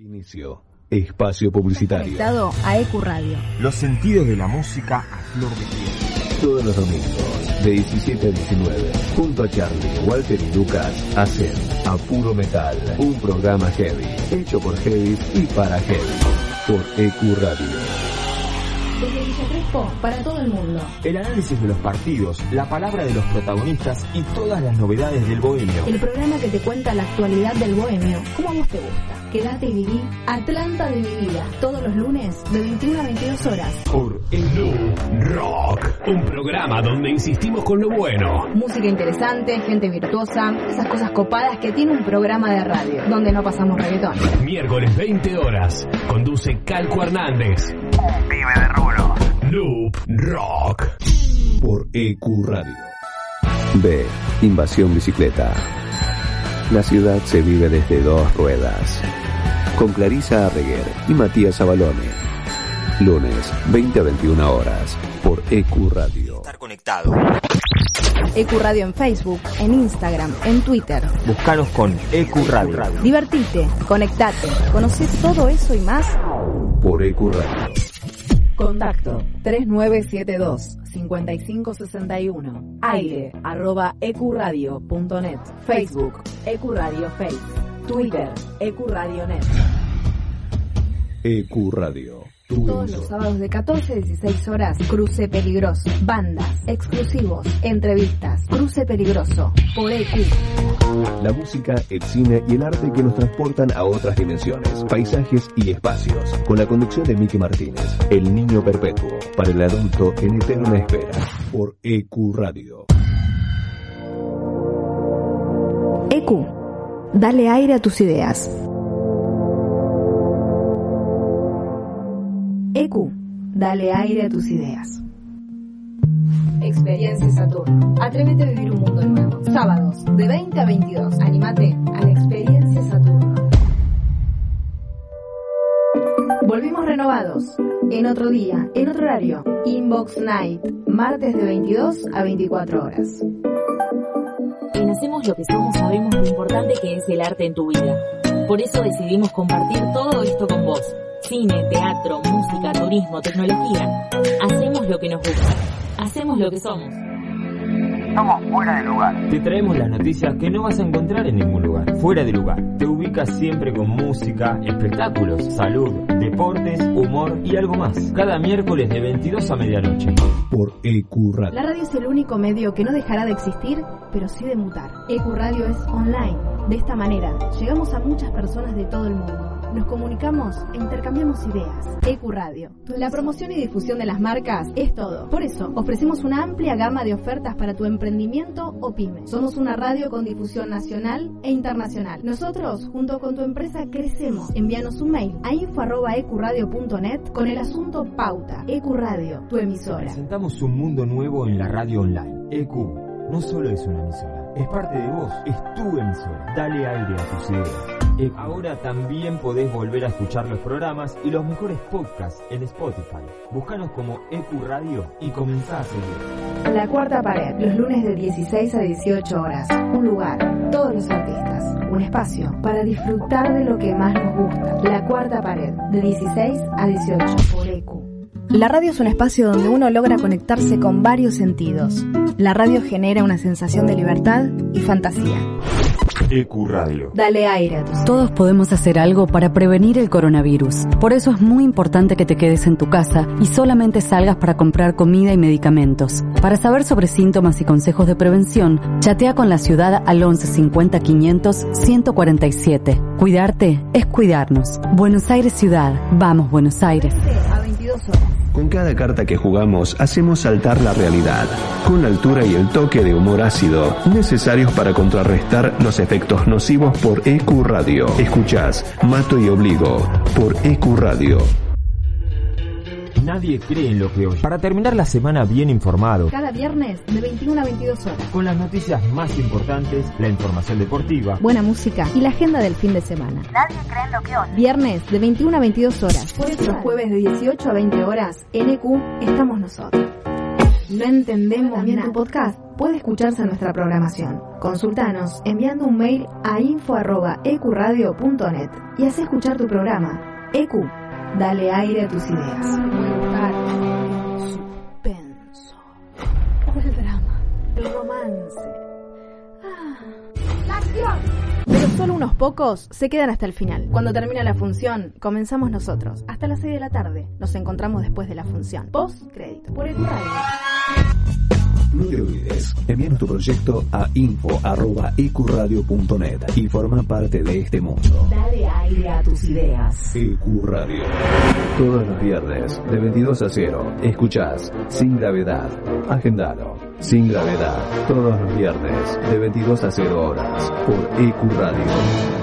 Inicio. Espacio publicitario. Conectado a EQ Radio. Los sentidos de la música a flor de piel. Todos los domingos, de 17 a 19, junto a Charlie, Walter y Lucas, hacen A Puro Metal, un programa heavy, hecho por heavy y para heavy, por EQ Radio. Para todo el mundo. El análisis de los partidos, la palabra de los protagonistas y todas las novedades del bohemio. El programa que te cuenta la actualidad del bohemio, como a vos te gusta. Quédate y viví Atlanta de mi vida, todos los lunes de 21 a 22 horas. Por New Rock, un programa donde insistimos con lo bueno. Música interesante, gente virtuosa, esas cosas copadas que tiene un programa de radio, donde no pasamos reggaetón. Miércoles 20 horas, conduce Calco Hernández. Un pibe de rulo. Loop Rock. por EQ Radio. B. Invasión Bicicleta. La ciudad se vive desde dos ruedas. Con Clarisa Arreguer y Matías Abalone. Lunes, 20 a 21 horas, por EQ Radio. Estar conectado. EQ Radio en Facebook, en Instagram, en Twitter. Buscanos con EQ Radio. Divertite, conectate, conoce todo eso y más. Por EQ Radio. Contacto 3972-5561. Aire arroba ecuradio.net. Facebook Ecuradio Face. Twitter Ecuradionet. EQ E Radio. Tu Todos los sábados de 14 a 16 horas, Cruce Peligroso. Bandas, exclusivos, entrevistas. Cruce Peligroso. Por EQ. La música, el cine y el arte que nos transportan a otras dimensiones, paisajes y espacios. Con la conducción de Miki Martínez, El Niño Perpetuo, para el adulto en eterna espera, por EQ Radio. EQ. Dale aire a tus ideas. Dale aire a tus ideas. Experiencia Saturno. Atrévete a vivir un mundo nuevo. Sábados, de 20 a 22. Anímate a la Experiencia Saturno. Volvimos renovados. En otro día, en otro horario. Inbox Night. Martes de 22 a 24 horas. En Hacemos lo que somos sabemos lo importante que es el arte en tu vida. Por eso decidimos compartir todo esto con vos. Cine, teatro, música, turismo, tecnología. Hacemos lo que nos gusta. Hacemos lo que somos. Somos fuera de lugar. Te traemos las noticias que no vas a encontrar en ningún lugar. Fuera de lugar. Te ubicas siempre con música, espectáculos, salud, deportes, humor y algo más. Cada miércoles de 22 a medianoche. Por EQ Radio. La radio es el único medio que no dejará de existir, pero sí de mutar. EQ Radio es online. De esta manera, llegamos a muchas personas de todo el mundo. Nos comunicamos e intercambiamos ideas. EQ Radio. La promoción y difusión de las marcas es todo. Por eso, ofrecemos una amplia gama de ofertas para tu emprendimiento o pyme. Somos una radio con difusión nacional e internacional. Nosotros, junto con tu empresa, crecemos. Envíanos un mail a info.ecuradio.net con el asunto Pauta. EQ Radio, tu emisora. Presentamos un mundo nuevo en la radio online. EQ no solo es una emisora, es parte de vos, es tu emisora. Dale aire a tus ideas. Ahora también podés volver a escuchar los programas y los mejores podcasts en Spotify. Búscanos como EQ Radio y comenzá a seguir. La cuarta pared, los lunes de 16 a 18 horas. Un lugar, todos los artistas. Un espacio para disfrutar de lo que más nos gusta. La cuarta pared, de 16 a 18 por EQ. La radio es un espacio donde uno logra conectarse con varios sentidos. La radio genera una sensación de libertad y fantasía. EQ Radio. Dale aire a tus Todos podemos hacer algo para prevenir el coronavirus. Por eso es muy importante que te quedes en tu casa y solamente salgas para comprar comida y medicamentos. Para saber sobre síntomas y consejos de prevención, chatea con la ciudad al 11 50 500 147. Cuidarte es cuidarnos. Buenos Aires Ciudad. Vamos Buenos Aires. a 22 horas. Con cada carta que jugamos hacemos saltar la realidad, con la altura y el toque de humor ácido necesarios para contrarrestar los efectos nocivos por EQ Radio. Escuchás Mato y Obligo por EQ Radio. Nadie cree en lo que oye. Para terminar la semana bien informado, Cada viernes de 21 a 22 horas. con las noticias más importantes, la información deportiva, Buena música y la agenda del fin de semana. Nadie cree en lo que oye. Viernes de 21 a 22 horas. Los jueves de 18 a 20 horas. En EQ estamos nosotros. No entendemos bien tu podcast. puede escucharse en nuestra programación. Consultanos enviando un mail a info.ecuradio.net y haz escuchar tu programa. EQ, dale aire a tus ideas. suspenso, el drama, el romance. Ah. ¡La acción! Pero solo unos pocos se quedan hasta el final. Cuando termina la función, comenzamos nosotros. Hasta las 6 de la tarde. Nos encontramos después de la función. Post crédito. Por el radio. No te olvides, envíanos tu proyecto a info.ecuradio.net y forma parte de este mundo. Dale aire a tus ideas. Ecuradio. Todos los viernes, de 22 a 0, escuchás Sin Gravedad. Agendalo. Sin Gravedad. Todos los viernes, de 22 a 0 horas, por Ecuradio.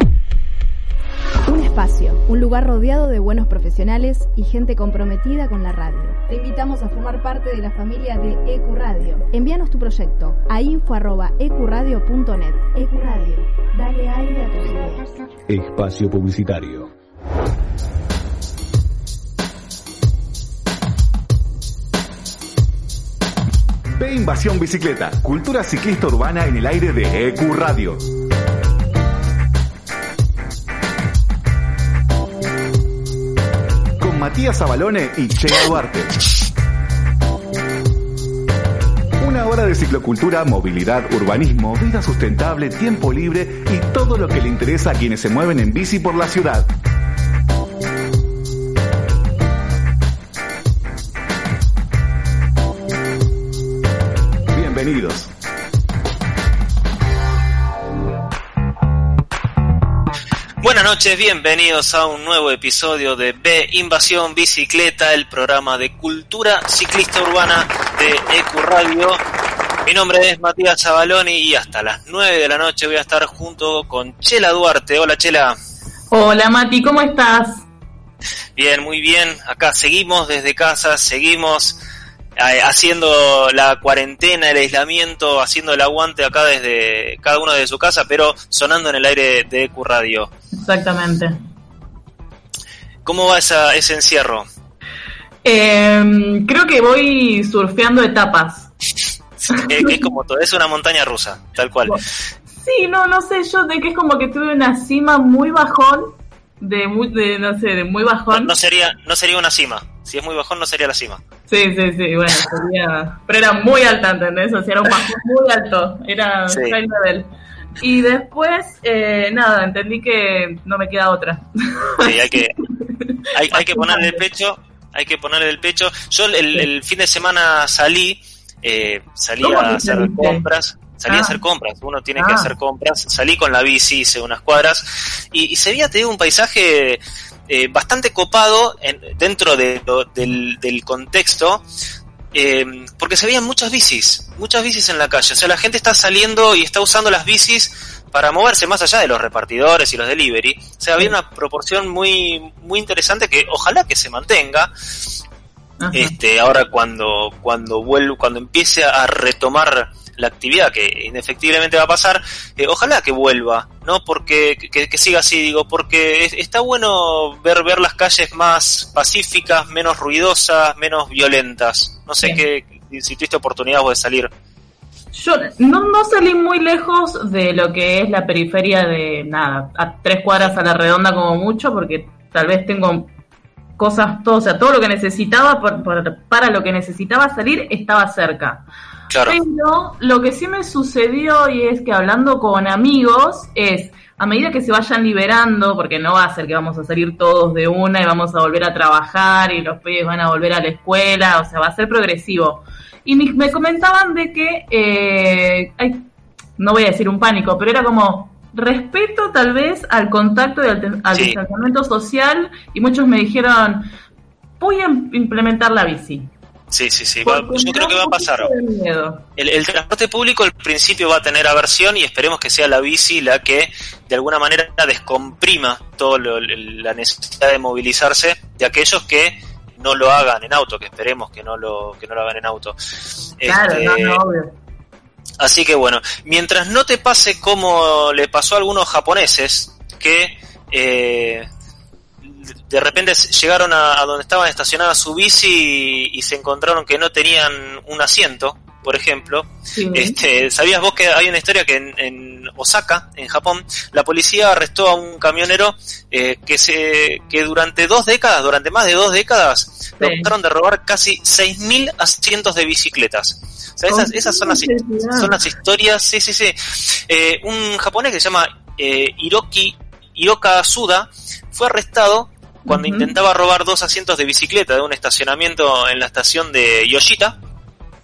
Un espacio, un lugar rodeado de buenos profesionales y gente comprometida con la radio. Te invitamos a formar parte de la familia de Ecuradio. Envíanos tu proyecto a info.ecuradio.net. Ecuradio, dale aire a tus ideas. Espacio publicitario. Ve Invasión Bicicleta, cultura ciclista urbana en el aire de EQ Radio. Matías Abalone y Chea Duarte. Una hora de ciclocultura, movilidad, urbanismo, vida sustentable, tiempo libre y todo lo que le interesa a quienes se mueven en bici por la ciudad. Bienvenidos. Noches, bienvenidos a un nuevo episodio de B Invasión Bicicleta, el programa de cultura ciclista urbana de EQ Radio. Mi nombre es Matías Zabaloni y hasta las 9 de la noche voy a estar junto con Chela Duarte. Hola Chela. Hola Mati, ¿cómo estás? Bien, muy bien. Acá seguimos desde casa, seguimos haciendo la cuarentena, el aislamiento, haciendo el aguante acá desde cada uno de su casa, pero sonando en el aire de EQ Radio. Exactamente. ¿Cómo va esa, ese encierro? Em, creo que voy surfeando etapas. es como todo, es una montaña rusa, tal cual. Sí, no, no sé, yo de que es como que tuve una cima muy bajón, de, muy, de no sé, de muy bajón. no, sería, no sería una cima. Si es muy bajón, no sería la cima. Sí, sí, sí, bueno, sería. Pero era muy alta, ¿entendés? O sea, era un bajón muy alto. Era sí. high level. Y después, eh, nada, entendí que no me queda otra. Sí, hay que, hay, hay que ponerle el pecho. Hay que ponerle el pecho. Yo el, el fin de semana salí, eh, salí a hacer compras salí ah. a hacer compras, uno tiene ah. que hacer compras, salí con la bici, hice unas cuadras y, y se veía, te digo, un paisaje eh, bastante copado en, dentro de del, del, contexto, eh, porque se veían muchas bicis, muchas bicis en la calle. O sea, la gente está saliendo y está usando las bicis para moverse más allá de los repartidores y los delivery. O sea, había una proporción muy, muy interesante que ojalá que se mantenga. Ajá. Este, ahora cuando, cuando vuelvo, cuando empiece a retomar la actividad que indefectiblemente va a pasar, eh, ojalá que vuelva, ¿no? Porque que, que, siga así, digo, porque está bueno ver ver las calles más pacíficas, menos ruidosas, menos violentas. No sé qué si tuviste oportunidad vos de salir. Yo no, no salí muy lejos de lo que es la periferia de nada, a tres cuadras a la redonda como mucho, porque tal vez tengo cosas, todo, o sea, todo lo que necesitaba por, por, para lo que necesitaba salir estaba cerca. Claro. Pero lo que sí me sucedió y es que hablando con amigos es, a medida que se vayan liberando, porque no va a ser que vamos a salir todos de una y vamos a volver a trabajar y los pibes van a volver a la escuela, o sea, va a ser progresivo. Y me comentaban de que, eh, hay, no voy a decir un pánico, pero era como respeto tal vez al contacto y al, al sí. distanciamiento social y muchos me dijeron, voy a implementar la bici. Sí, sí, sí. Va, yo creo que va a pasar. El, el, transporte público al principio va a tener aversión y esperemos que sea la bici la que de alguna manera descomprima toda la necesidad de movilizarse de aquellos que no lo hagan en auto, que esperemos que no lo, que no lo hagan en auto. Claro, este, no, no, obvio. Así que bueno, mientras no te pase como le pasó a algunos japoneses que eh, de repente llegaron a, a, donde estaban estacionadas su bici y, y, se encontraron que no tenían un asiento por ejemplo. Este, ¿Sabías vos que hay una historia que en, Osaka, en Japón, la policía arrestó a un camionero eh, que se que durante dos décadas, durante más de dos décadas, trataron de robar casi 6.000 asientos de bicicletas. O sea, esas, esas son, las, son las historias, sí, sí, sí. Eh, un japonés que se llama eh, Hiroki, Hiroka Suda fue arrestado cuando intentaba robar dos asientos de bicicleta de un estacionamiento en la estación de Yoshita.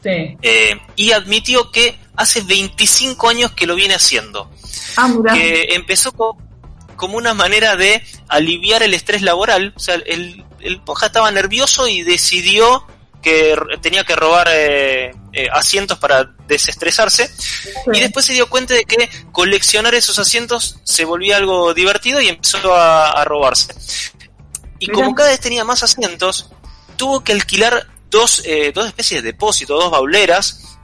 Eh, y admitió que hace 25 años que lo viene haciendo. Ah, que empezó como una manera de aliviar el estrés laboral. O sea, el, el estaba nervioso y decidió que tenía que robar eh, eh, asientos para desestresarse y después se dio cuenta de que coleccionar esos asientos se volvía algo divertido y empezó a, robarse. Y como cada vez tenía más asientos, tuvo que alquilar dos, eh, dos especies de depósito, dos bauleras,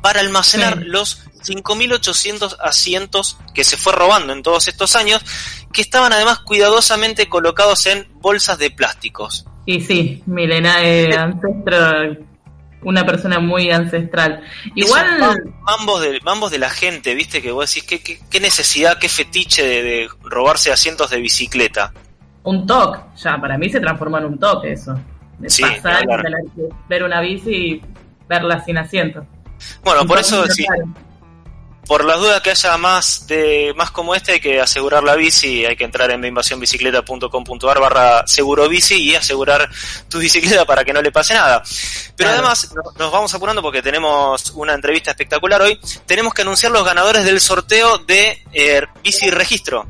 para almacenar los 5.800 asientos que se fue robando en todos estos años, que estaban además cuidadosamente colocados en bolsas de plásticos. Y sí, Milena es ancestral, una persona muy ancestral. Igual... Ambos de, de la gente, viste, que vos decís, ¿qué, qué, necesidad, qué fetiche de, robarse asientos de bicicleta? Un toque, ya, para mí se transformó en un toque eso. De pasar, de ver una bici y verla sin asiento. Bueno, por eso sí, por las dudas que haya más de más como este hay que asegurar la bici hay que entrar en invasiónbicicleta.com.ar barra seguro bici y asegurar tu bicicleta para que no le pase nada. Pero además nos vamos apurando porque tenemos una entrevista espectacular hoy. Tenemos que anunciar los ganadores del sorteo de eh, bici registro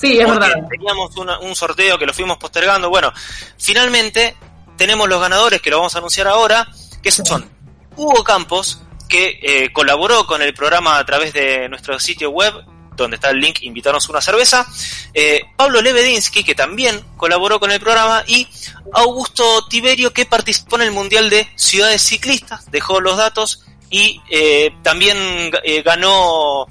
sí es verdad. teníamos un sorteo que lo fuimos postergando. Bueno finalmente tenemos los ganadores que lo vamos a anunciar ahora que son Hugo Campos que eh, colaboró con el programa a través de nuestro sitio web, donde está el link Invitarnos una cerveza, eh, Pablo Lebedinsky, que también colaboró con el programa, y Augusto Tiberio, que participó en el Mundial de Ciudades Ciclistas, dejó los datos y eh, también ganó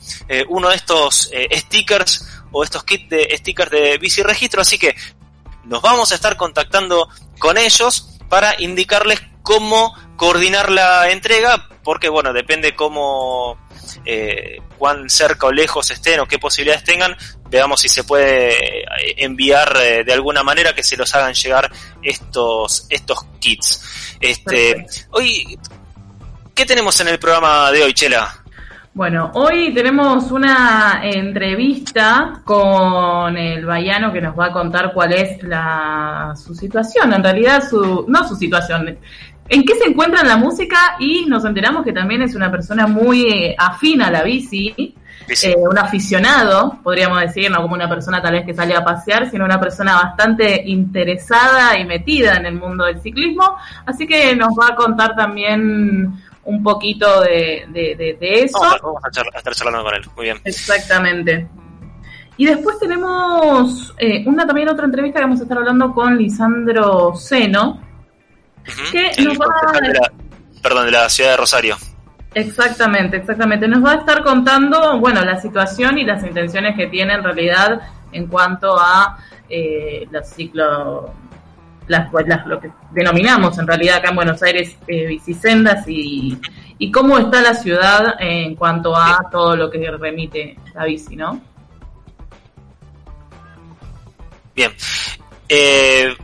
uno de estos stickers o estos kits de stickers de bici registro, así que nos vamos a estar contactando con ellos para indicarles cómo coordinar la entrega, porque bueno, depende cómo, eh, cuán cerca o lejos estén o qué posibilidades tengan, veamos si se puede eh, enviar eh, de alguna manera que se los hagan llegar estos, estos kits. Este, hoy, ¿qué tenemos en el programa de hoy, Chela? Bueno, hoy tenemos una entrevista con el Bayano que nos va a contar cuál es la, su situación, en realidad su, no su situación, en qué se encuentra en la música y nos enteramos que también es una persona muy eh, afina a la bici, eh, un aficionado, podríamos decir, no como una persona tal vez que sale a pasear, sino una persona bastante interesada y metida en el mundo del ciclismo, así que nos va a contar también un poquito de, eso. Vamos, a, estar charlando con él, muy bien. Exactamente. Y después tenemos eh, una también otra entrevista que vamos a estar hablando con Lisandro Seno, que nos va a... perdón, de la ciudad de Rosario. Exactamente, exactamente. Nos va a estar contando, bueno, la situación y las intenciones que tiene en realidad en cuanto a eh, los ciclos, las, las, lo que denominamos en realidad acá en Buenos Aires eh, bicisendas y, y cómo está la ciudad en cuanto a todo lo que remite la bici, ¿no? Bien. Eh,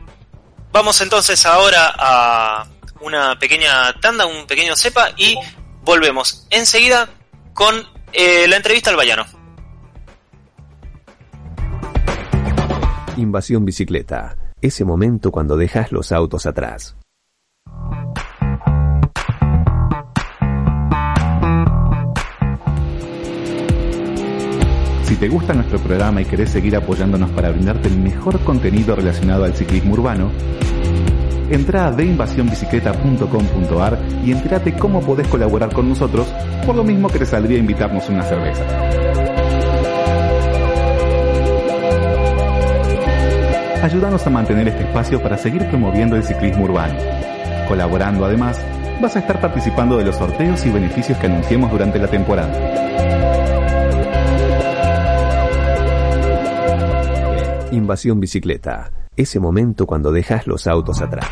Vamos entonces ahora a una pequeña tanda, un pequeño cepa y volvemos enseguida con eh, la entrevista al Bayano. Invasión bicicleta. Ese momento cuando dejas los autos atrás. Si te gusta nuestro programa y querés seguir apoyándonos para brindarte el mejor contenido relacionado al ciclismo urbano, entra a deinvasionbicicleta.com.ar y entérate cómo podés colaborar con nosotros, por lo mismo que te saldría invitarnos una cerveza. Ayúdanos a mantener este espacio para seguir promoviendo el ciclismo urbano. Colaborando además, vas a estar participando de los sorteos y beneficios que anunciemos durante la temporada. Invasión bicicleta. Ese momento cuando dejas los autos atrás.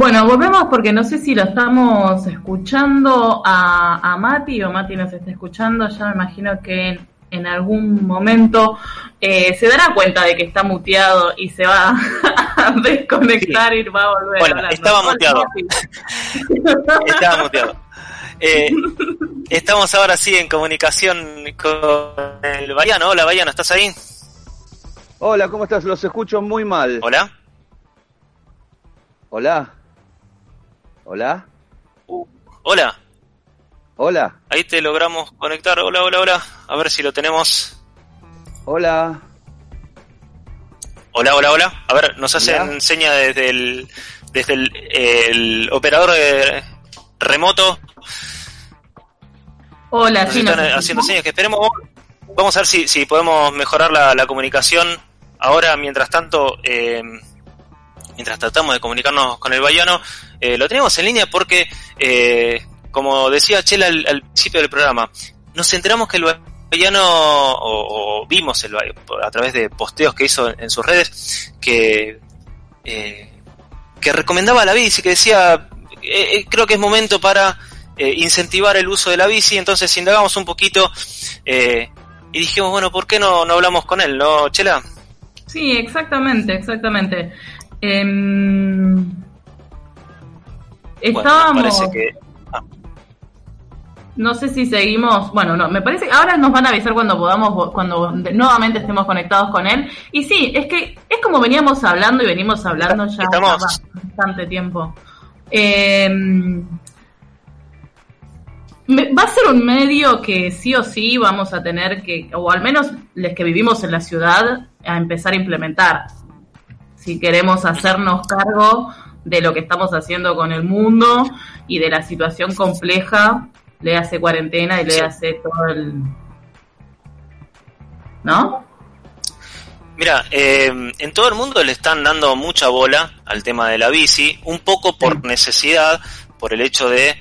Bueno, volvemos porque no sé si lo estamos escuchando a, a Mati o Mati nos está escuchando. Ya me imagino que en, algún momento eh, se dará cuenta de que está muteado y se va a desconectar y va a volver bueno, Estaba muteado. estaba muteado. Eh, estamos ahora sí en comunicación con el Bayano. Hola, Bayano, ¿estás ahí? Hola, ¿cómo estás? Los escucho muy mal. Hola. Hola. Hola. hola. Hola. Ahí te logramos conectar. Hola, hola, hola. A ver si lo tenemos. Hola. Hola, hola, hola. A ver, nos hacen seña desde el desde el, operador remoto. Hola, nos están haciendo señas que esperemos. Vamos a ver si, si podemos mejorar la, la comunicación. Ahora, mientras tanto, eh, mientras tratamos de comunicarnos con el Bayano, eh, lo tenemos en línea porque, eh, como decía Chela al, principio del programa, nos enteramos que el Bayano, o, vimos el, a través de posteos que hizo en, sus redes, que, eh, que recomendaba la bici, que decía, creo que es momento para incentivar el uso de la bici, entonces indagamos un poquito y dijimos, bueno, ¿por qué no, no hablamos con él, no, Chela? Sí, exactamente, exactamente. Eh, estábamos. Ah. No sé si seguimos. Bueno, no, me parece que ahora nos van a avisar cuando podamos, cuando nuevamente estemos conectados con él. Y sí, es que es como veníamos hablando y venimos hablando ya bastante tiempo. Em, va a ser un medio que sí o sí vamos a tener que, o al menos los que vivimos en la ciudad, a empezar a implementar si queremos hacernos cargo de lo que estamos haciendo con el mundo y de la situación compleja, le hace cuarentena y le hace todo el... ¿No? Mira, eh, en todo el mundo le están dando mucha bola al tema de la bici, un poco por necesidad, por el hecho de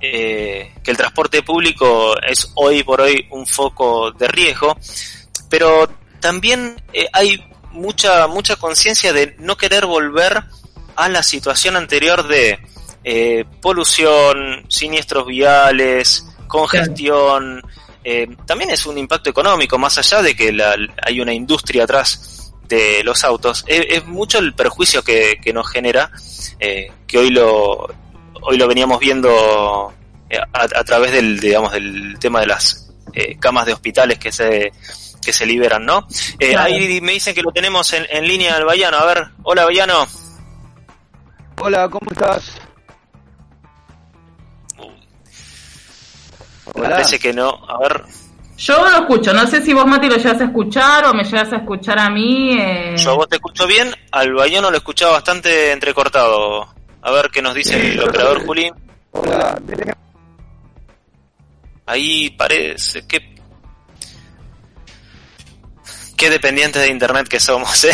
eh, que el transporte público es hoy por hoy un foco de riesgo, pero también eh, hay mucha, mucha conciencia de no querer volver a la situación anterior de eh, polución, siniestros viales, congestión. Eh, también es un impacto económico, más allá de que hay una industria atrás de los autos. Es, mucho el perjuicio que, nos genera, eh, que hoy lo, hoy lo veníamos viendo a, a, través del, digamos, del tema de las camas de hospitales que se que se liberan, ¿no? Eh, ahí me dicen que lo tenemos en, en línea al Bayano. A ver, hola Bayano. Hola, ¿cómo estás? Parece que no. A ver. Yo lo escucho, no sé si vos Mati lo llegas a escuchar o me llegas a escuchar a mí. Eh... Yo a vos te escucho bien, al Bayano lo escuchaba bastante entrecortado. A ver qué nos dice el operador Juli. Hola. Ahí parece que Qué dependientes de internet que somos, ¿eh?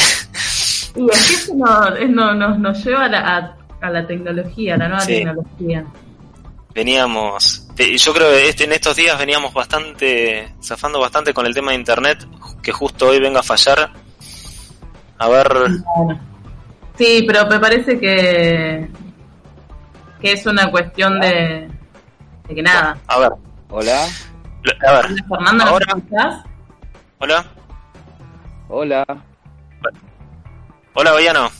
Y es que eso no, nos lleva a la, tecnología, a la nueva tecnología. Veníamos, yo creo que este, en estos días veníamos bastante, zafando bastante con el tema de internet, que justo hoy venga a fallar. A ver. Sí, pero me parece que, que es una cuestión de, de que nada. A ver. Hola. A ver. Fernando, ¿me escuchás? Hola. Hola. Hola, Bayano.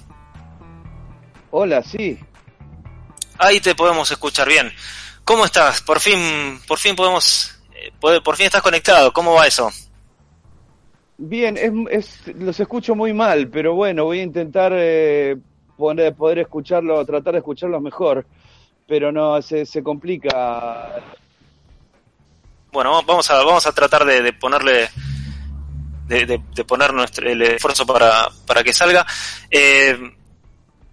Hola, sí. Ahí te podemos escuchar bien. ¿Cómo estás? Por fin, por fin podemos, eh, por fin estás conectado. ¿Cómo va eso? Bien, es, los escucho muy mal, pero bueno, voy a intentar eh, poder, poder escucharlo, tratar de escucharlos mejor, pero no, se, se complica. Bueno, vamos a, vamos a tratar de ponerle de, poner nuestro, el esfuerzo para, para que salga. Eh,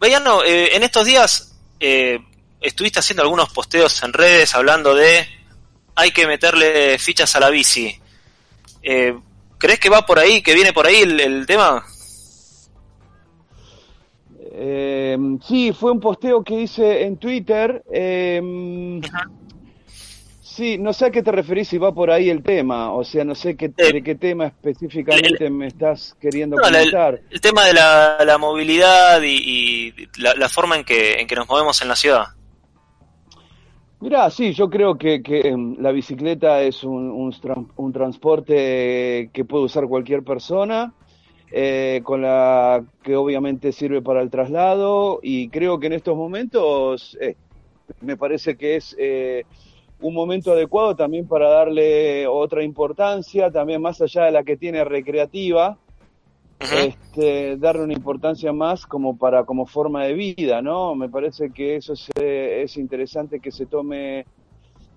eh, en estos días eh, estuviste haciendo algunos posteos en redes hablando de hay que meterle fichas a la bici. Eh, ¿Crees que va por ahí, que viene por ahí el, tema? Eh, sí, fue un posteo que hice en Twitter. Sí, no sé a qué te referís si va por ahí el tema, o sea, no sé qué, de qué tema específicamente me estás queriendo No, la- el, comentar. el tema de la, la movilidad y, y la, la forma en que, en que nos movemos en la ciudad. Mirá, sí, yo creo que, que em, la bicicleta es un, un, un transporte que puede usar cualquier persona, eh, con la que obviamente sirve para el traslado y creo que en estos momentos eh, me parece que es eh, un momento adecuado también para darle otra importancia, también más allá de la que tiene recreativa, este, darle una importancia más como para como forma de vida, ¿no? Me parece que eso es, eh, es interesante que se tome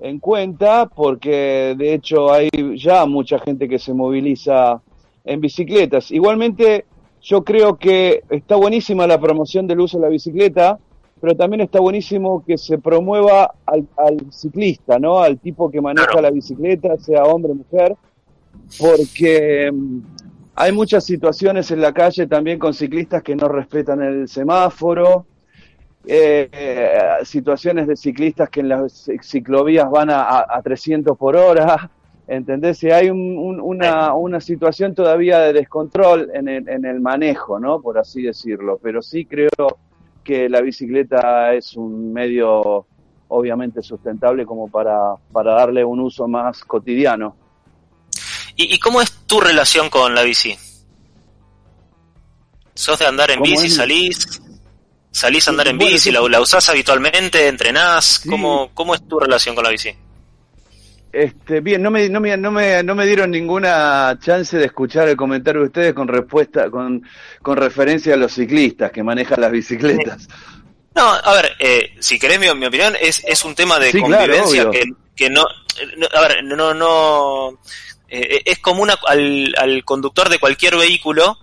en cuenta porque de hecho hay ya mucha gente que se moviliza en bicicletas. Igualmente yo creo que está buenísima la promoción del uso de la bicicleta, pero también está buenísimo que se promueva al, al ciclista, ¿no? Al tipo que maneja la bicicleta, sea hombre o mujer, porque mm, hay muchas situaciones en la calle también con ciclistas que no respetan el semáforo, eh, situaciones de ciclistas que en las ciclovías van a, a, a 300 por hora, ¿entendés? Y hay un- un- una, una situación todavía de descontrol en el, en el manejo, ¿no? Por así decirlo, pero sí creo que la bicicleta es un medio obviamente sustentable como para, para darle un uso más cotidiano. ¿Y, y cómo es tu relación con la bici? ¿Sos de andar en ¿Cómo bici? es? ¿Salís? ¿Salís a andar en Bueno, bici? ¿La, la usás habitualmente? ¿Entrenás? ¿Cómo, ¿Cómo es tu relación con la bici? Este, bien, no me, no, me, no, me, no me dieron ninguna chance de escuchar el comentario de ustedes con respuesta, con, con referencia a los ciclistas que manejan las bicicletas. No, a ver, eh, si querés mi, mi opinión, es, es un tema de Sí, convivencia que, que no, no- A ver, no... no eh, es común al, al conductor de cualquier vehículo,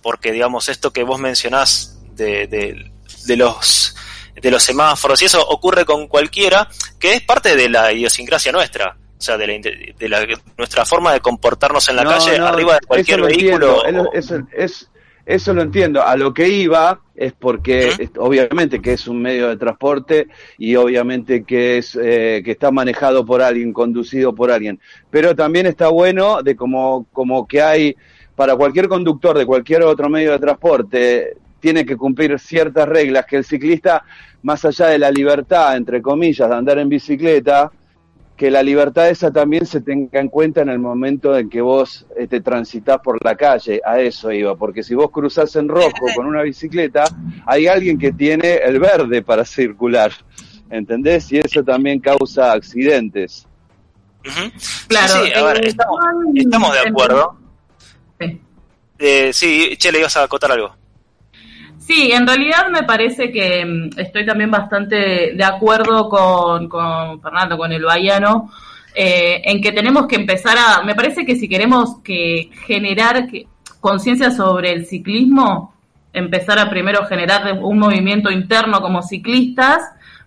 porque digamos esto que vos mencionás de, de, de los de los semáforos y eso ocurre con cualquiera, que es parte de la idiosincrasia nuestra. O sea, de, la, de la- nuestra forma de comportarnos en la No, calle no, arriba de cualquier eso vehículo. entiendo, Eso, eso- es- eso lo entiendo. A lo que iba es porque, es- obviamente, que es un medio de transporte y obviamente que es eh, que está manejado por alguien, conducido por alguien. Pero también está bueno de como, como que hay para cualquier conductor de cualquier otro medio de transporte tiene que cumplir ciertas reglas que el ciclista, más allá de la libertad, entre comillas, de andar en bicicleta, que la libertad esa también se tenga en cuenta en el momento en que vos eh, te transitas por la calle, a eso iba, porque si vos cruzás en rojo con una bicicleta, hay alguien que tiene el verde para circular, ¿entendés? Y eso también causa accidentes. Claro, Sí, sí, a ver, eh, estamos, de acuerdo. Sí. Eh, sí, Che, le ibas a acotar algo. Sí, en realidad me parece que mm, estoy también bastante de acuerdo con, con Fernando, con el Bayano, eh, en que tenemos que empezar a, me parece que si queremos que generar que- conciencia sobre el ciclismo, empezar a primero generar un movimiento interno como ciclistas,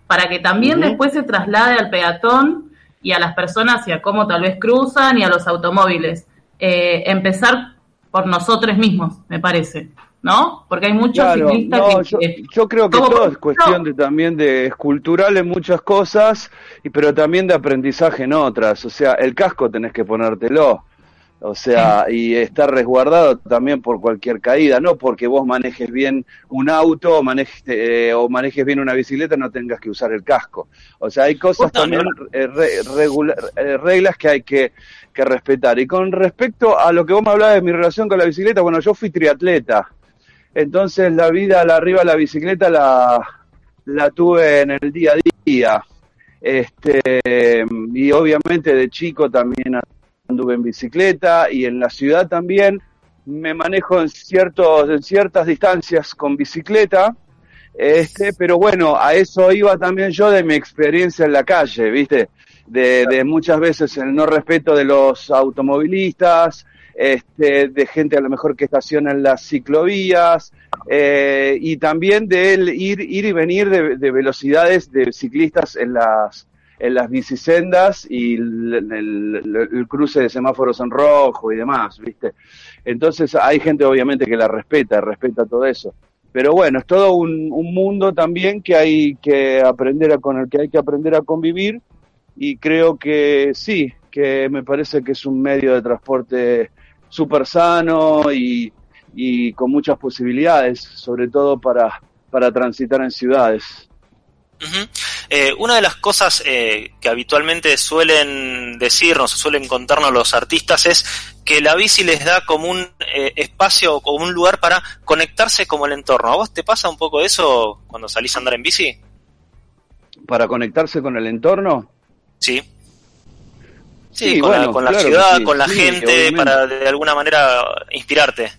para que también después se traslade al peatón y a las personas y a cómo tal vez cruzan y a los automóviles. Eh, empezar por nosotros mismos, me parece, ¿no? Porque hay muchos Claro, ciclistas no, que, yo, creo que todo es cuestión de también de es cultural en muchas cosas, y pero también de aprendizaje en otras. O sea, el casco tenés que ponértelo. O sea, y estar resguardado también por cualquier caída, no porque vos manejes bien un auto o manejes, eh, o manejes bien una bicicleta, no tengas que usar el casco. O sea, hay cosas también, eh, re- regula- eh, reglas que hay que, que respetar. Y con respecto a lo que vos me hablabas de mi relación con la bicicleta, bueno, yo fui triatleta. Entonces la vida la arriba de la bicicleta la, la tuve en el día a día. Este, y obviamente de chico también anduve en bicicleta y en la ciudad también me manejo en ciertos, en ciertas distancias con bicicleta. Este, pero bueno, a eso iba también yo de mi experiencia en la calle, ¿viste? De, de muchas veces el no respeto de los automovilistas, este, de gente a lo mejor que estaciona en las ciclovías, eh, y también de el ir, ir y venir de, de velocidades de ciclistas en las, en las bicisendas y el cruce de semáforos en rojo y demás, ¿viste? Entonces hay gente obviamente que la respeta, respeta todo eso. Pero bueno, es todo un, un mundo también que hay que aprender a, con el que hay que aprender a convivir y creo que sí, que me parece que es un medio de transporte súper sano y, y con muchas posibilidades, sobre todo para, para transitar en ciudades. Eh, una de las cosas eh, que habitualmente suelen decirnos, suelen contarnos los artistas es que la bici les da como un eh, espacio o como un lugar para conectarse como el entorno. ¿A vos te pasa un poco eso cuando salís a andar en bici? ¿Para conectarse con el entorno? Sí. Sí, con, la, ciudad, con la gente, para de alguna manera inspirarte.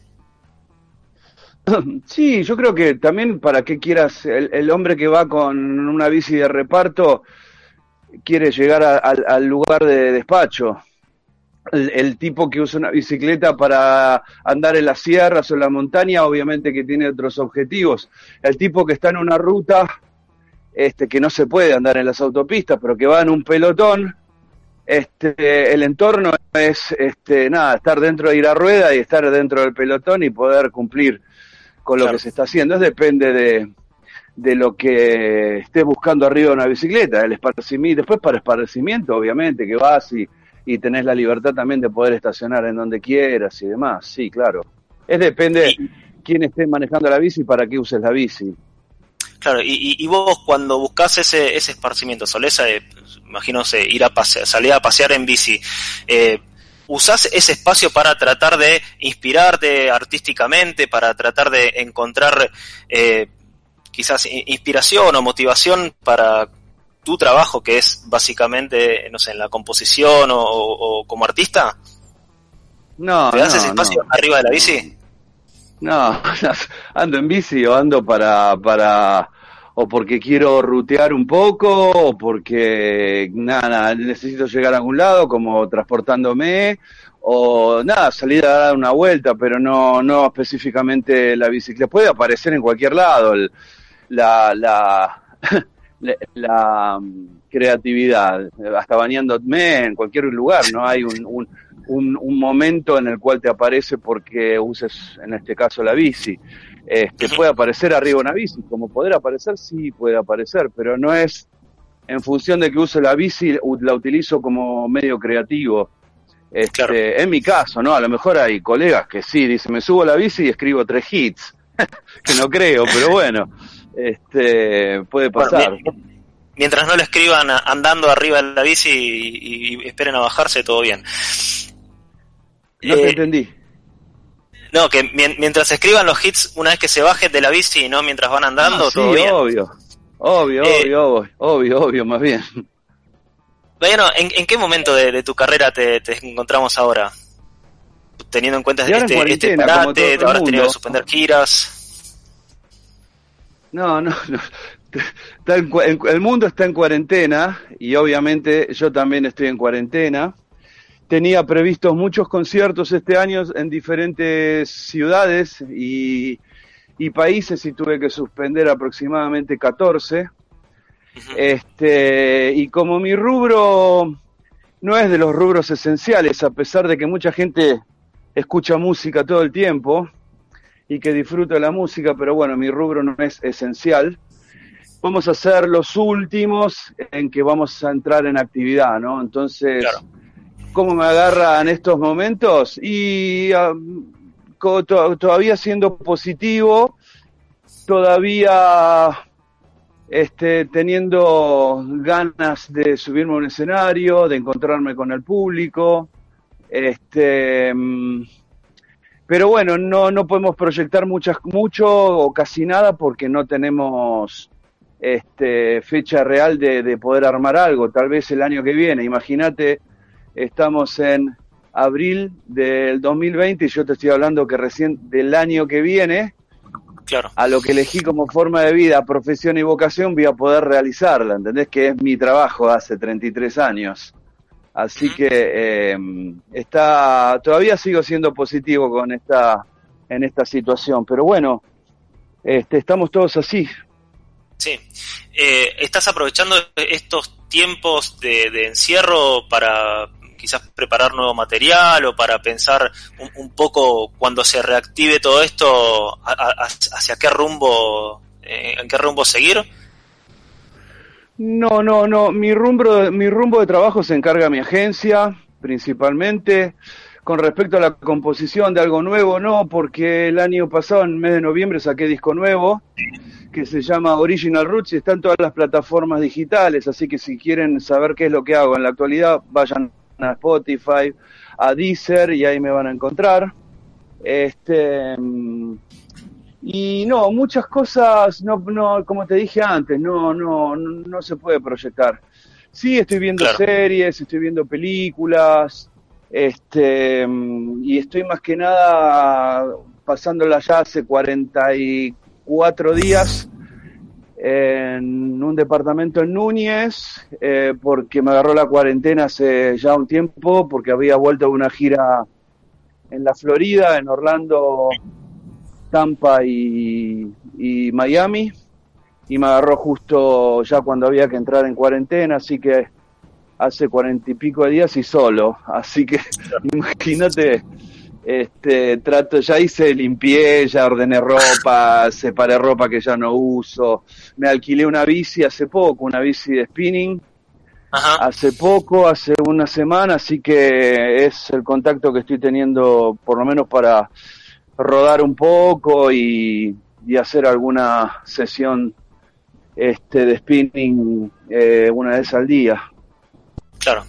Sí, yo creo que también para qué quieras, el, hombre que va con una bici de reparto quiere llegar al lugar de despacho. El, tipo que usa una bicicleta para andar en las sierras o en la montaña, obviamente que tiene otros objetivos. El tipo que está en una ruta este, que no se puede andar en las autopistas, pero que va en un pelotón, este, el entorno es este, nada, estar dentro de ir a rueda y estar dentro del pelotón y poder cumplir con lo que se está haciendo. Es depende de, de lo que estés buscando arriba de una bicicleta, el esparcimiento, después para esparcimiento, obviamente, que vas y, y tenés la libertad también de poder estacionar en donde quieras y demás, sí, claro. Es depende de quién esté manejando la bici y para qué uses la bici. Claro, y, y, vos cuando buscas ese, ese esparcimiento, solés, eh, imagino, ir a pasear, salir a pasear en bici, eh, usás ese espacio para tratar de inspirarte artísticamente, para tratar de encontrar eh, quizás inspiración o motivación para tu trabajo, que es básicamente, no sé, en la composición o, como artista? No. ¿Te das ese espacio arriba de la bici? No, ando en bici o ando para, para, o porque quiero rutear un poco, o porque, nada, necesito llegar a algún lado, como transportándome, o nada, salir a dar una vuelta, pero no, no específicamente la bicicleta. Puede aparecer en cualquier lado la, la, la, mm, creatividad, hasta bañándome en cualquier lugar, no hay un, un, un, momento en el cual te aparece porque uses, en este caso, la bici. Este, puede aparecer arriba una bici, como poder aparecer, sí puede aparecer, pero no es en función de que use la bici, la utilizo como medio creativo. Este, En mi caso, ¿no? A lo mejor hay colegas que sí, dicen, me subo a la bici y escribo tres hits, que no creo, pero bueno este, puede pasar. mientras no lo escriban andando arriba de la bici y, esperen a bajarse, todo bien. No te eh, entendí. No, que mientras escriban los hits una vez que se bajen de la bici y no mientras van andando, ah, todo bien. Obvio, obvio, eh, obvio, obvio, obvio, más bien. Bueno, ¿en, qué momento de, tu carrera te, encontramos ahora? Teniendo en cuenta este, este parate, ahora has tenido que suspender giras. No, no, no. el mundo está en cuarentena y obviamente yo también estoy en cuarentena. Tenía previstos muchos conciertos este año en diferentes ciudades y, países y tuve que suspender aproximadamente 14. Este, y como mi rubro no es de los rubros esenciales, a pesar de que mucha gente escucha música todo el tiempo, y que disfruto de la música, pero bueno, mi rubro no es esencial. Vamos a ser los últimos en que vamos a entrar en actividad, ¿no? Entonces, ¿cómo me agarra en estos momentos? Y ah, todavía siendo positivo, todavía este, teniendo ganas de subirme a un escenario, de encontrarme con el público, este, mm, pero bueno, no, no podemos proyectar muchas, mucho o casi nada porque no tenemos este, fecha real de, de poder armar algo. Tal vez el año que viene. Imagínate, estamos en abril del 2020 y yo te estoy hablando que recién del año que viene, claro. a lo que elegí como forma de vida, profesión y vocación, voy a poder realizarla. ¿Entendés? Que es mi trabajo hace 33 años. Así que eh, está, todavía sigo siendo positivo con esta, en esta situación, pero bueno, este, estamos todos así. Sí, eh, ¿estás aprovechando estos tiempos de, encierro para quizás preparar nuevo material o para pensar un, poco cuando se reactive todo esto hacia qué rumbo, eh, en qué rumbo seguir? No, no, no. Mi rumbo, mi rumbo de trabajo se encarga mi agencia, principalmente. Con respecto a la composición de algo nuevo, no, porque el año pasado, en el mes de noviembre, saqué disco nuevo que se llama Original Roots y está en todas las plataformas digitales. Así que si quieren saber qué es lo que hago en la actualidad, vayan a Spotify, a Deezer y ahí me van a encontrar. Este. Y no, muchas cosas, no, no, como te dije antes, no, no, no, se puede proyectar. Sí, estoy viendo series, estoy viendo películas, este, y estoy más que nada pasándola ya hace 44 días en un departamento en Núñez, eh, porque me agarró la cuarentena hace ya un tiempo, porque había vuelto a una gira en la Florida, en Orlando, Tampa y, Miami y me agarró justo ya cuando había que entrar en cuarentena, así que hace cuarenta y pico de días y solo, así que imagínate, este, trato, ya hice, limpié, ya ordené ropa, separé ropa que ya no uso, me alquilé una bici hace poco, una bici de spinning, hace poco, hace una semana, así que es el contacto que estoy teniendo por lo menos para rodar un poco y, hacer alguna sesión este de spinning eh, una vez al día. Claro.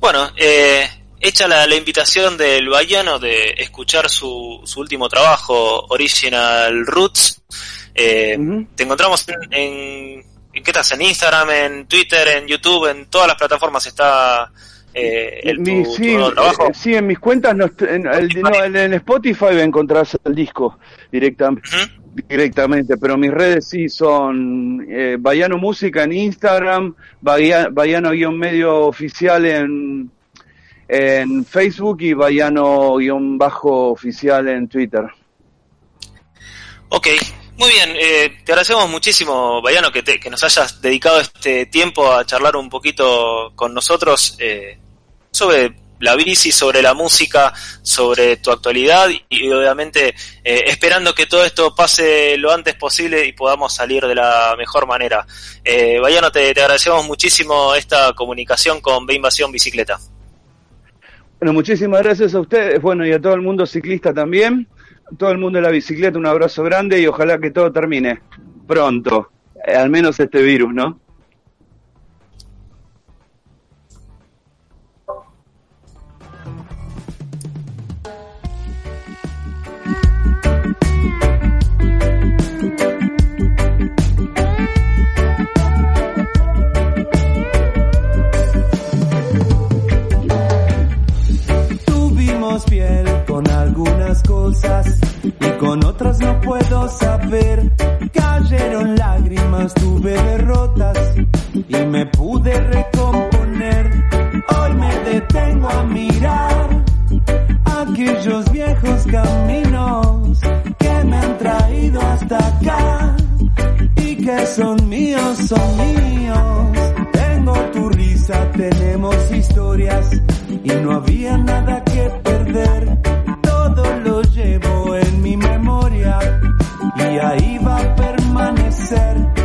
Bueno, eh, hecha la, la, invitación del Bayano de escuchar su, su último trabajo, Original Roots, eh, te encontramos en, en, ¿en, qué estás? ¿En Instagram, en Twitter, en YouTube, en todas las plataformas está eh, el, sí, trabajo. Eh, sí, en mis cuentas, no, en, en, Spotify encontrás el disco directamente, directamente, pero mis redes sí son eh, Bayano Música en Instagram, Bayano-medio oficial en, en Facebook y Bayano-bajo oficial en Twitter. Ok, muy bien, eh, te agradecemos muchísimo, Bayano, que, que, nos hayas dedicado este tiempo a charlar un poquito con nosotros eh, sobre la bici, sobre la música, sobre tu actualidad y obviamente eh, esperando que todo esto pase lo antes posible y podamos salir de la mejor manera. Eh, Bayano, te, te agradecemos muchísimo esta comunicación con B Invasión Bicicleta. Bueno, muchísimas gracias a ustedes, bueno, y a todo el mundo ciclista también todo el mundo de la bicicleta un abrazo grande y ojalá que todo termine pronto, al menos este virus, ¿no? Y con otras no puedo saber. Cayeron lágrimas, tuve derrotas y me pude recomponer. Hoy me detengo a mirar aquellos viejos caminos que me han traído hasta acá y que son míos, son míos. Tengo tu risa, tenemos historias y no había nada que perder lo llevo en mi memoria y ahí va a permanecer.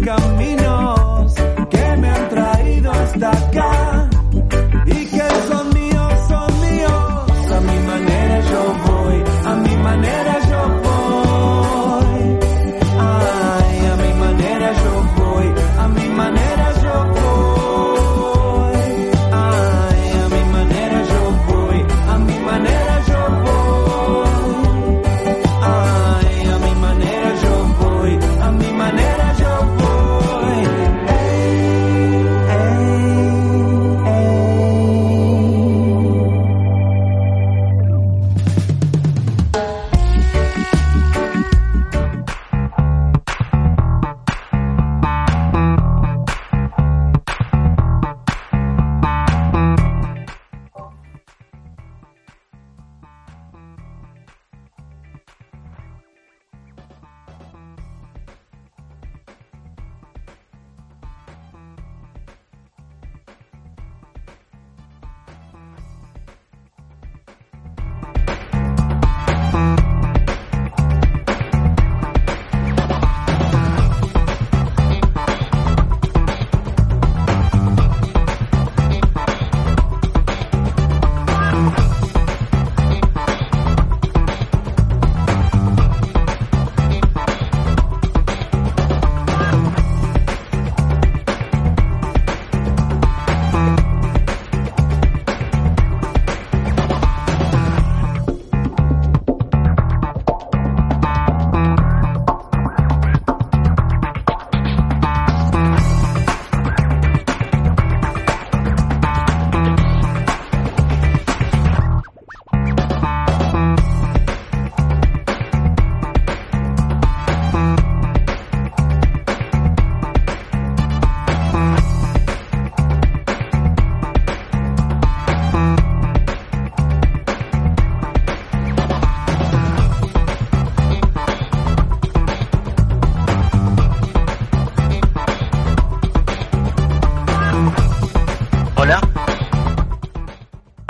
Viejos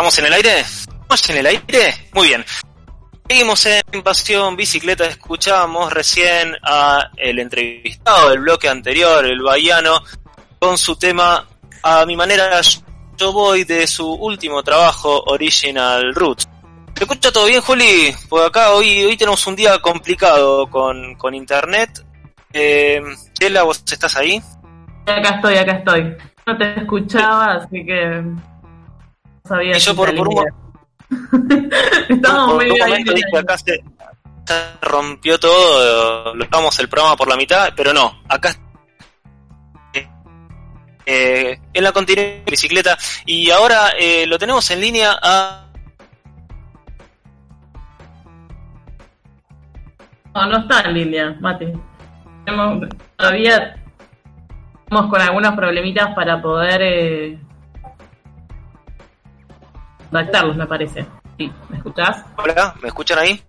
¿Estamos en el aire? ¿Estamos en el aire? Muy bien. Seguimos en Invasión Bicicleta, escuchábamos recién a el entrevistado del bloque anterior, el Bahiano, con su tema A mi manera yo voy de su último trabajo, Original Roots. ¿Te escucha todo bien, Juli? Pues acá hoy, hoy tenemos un día complicado con, con internet. Eh, ¿vos estás ahí? Acá estoy, acá estoy. No te escuchaba, así que sabía. Y yo por, por un. Estábamos por medio ahí. momento dije acá se, se rompió todo, lo dejamos el programa por la mitad, pero no, acá eh, en la continuidad de bicicleta y ahora eh, lo tenemos en línea a No, no está en línea, Mati. Tenemos- todavía estamos con algunos problemitas para poder eh, contactarlos, me parece. ¿me escuchás? Hola, ¿me escuchan ahí?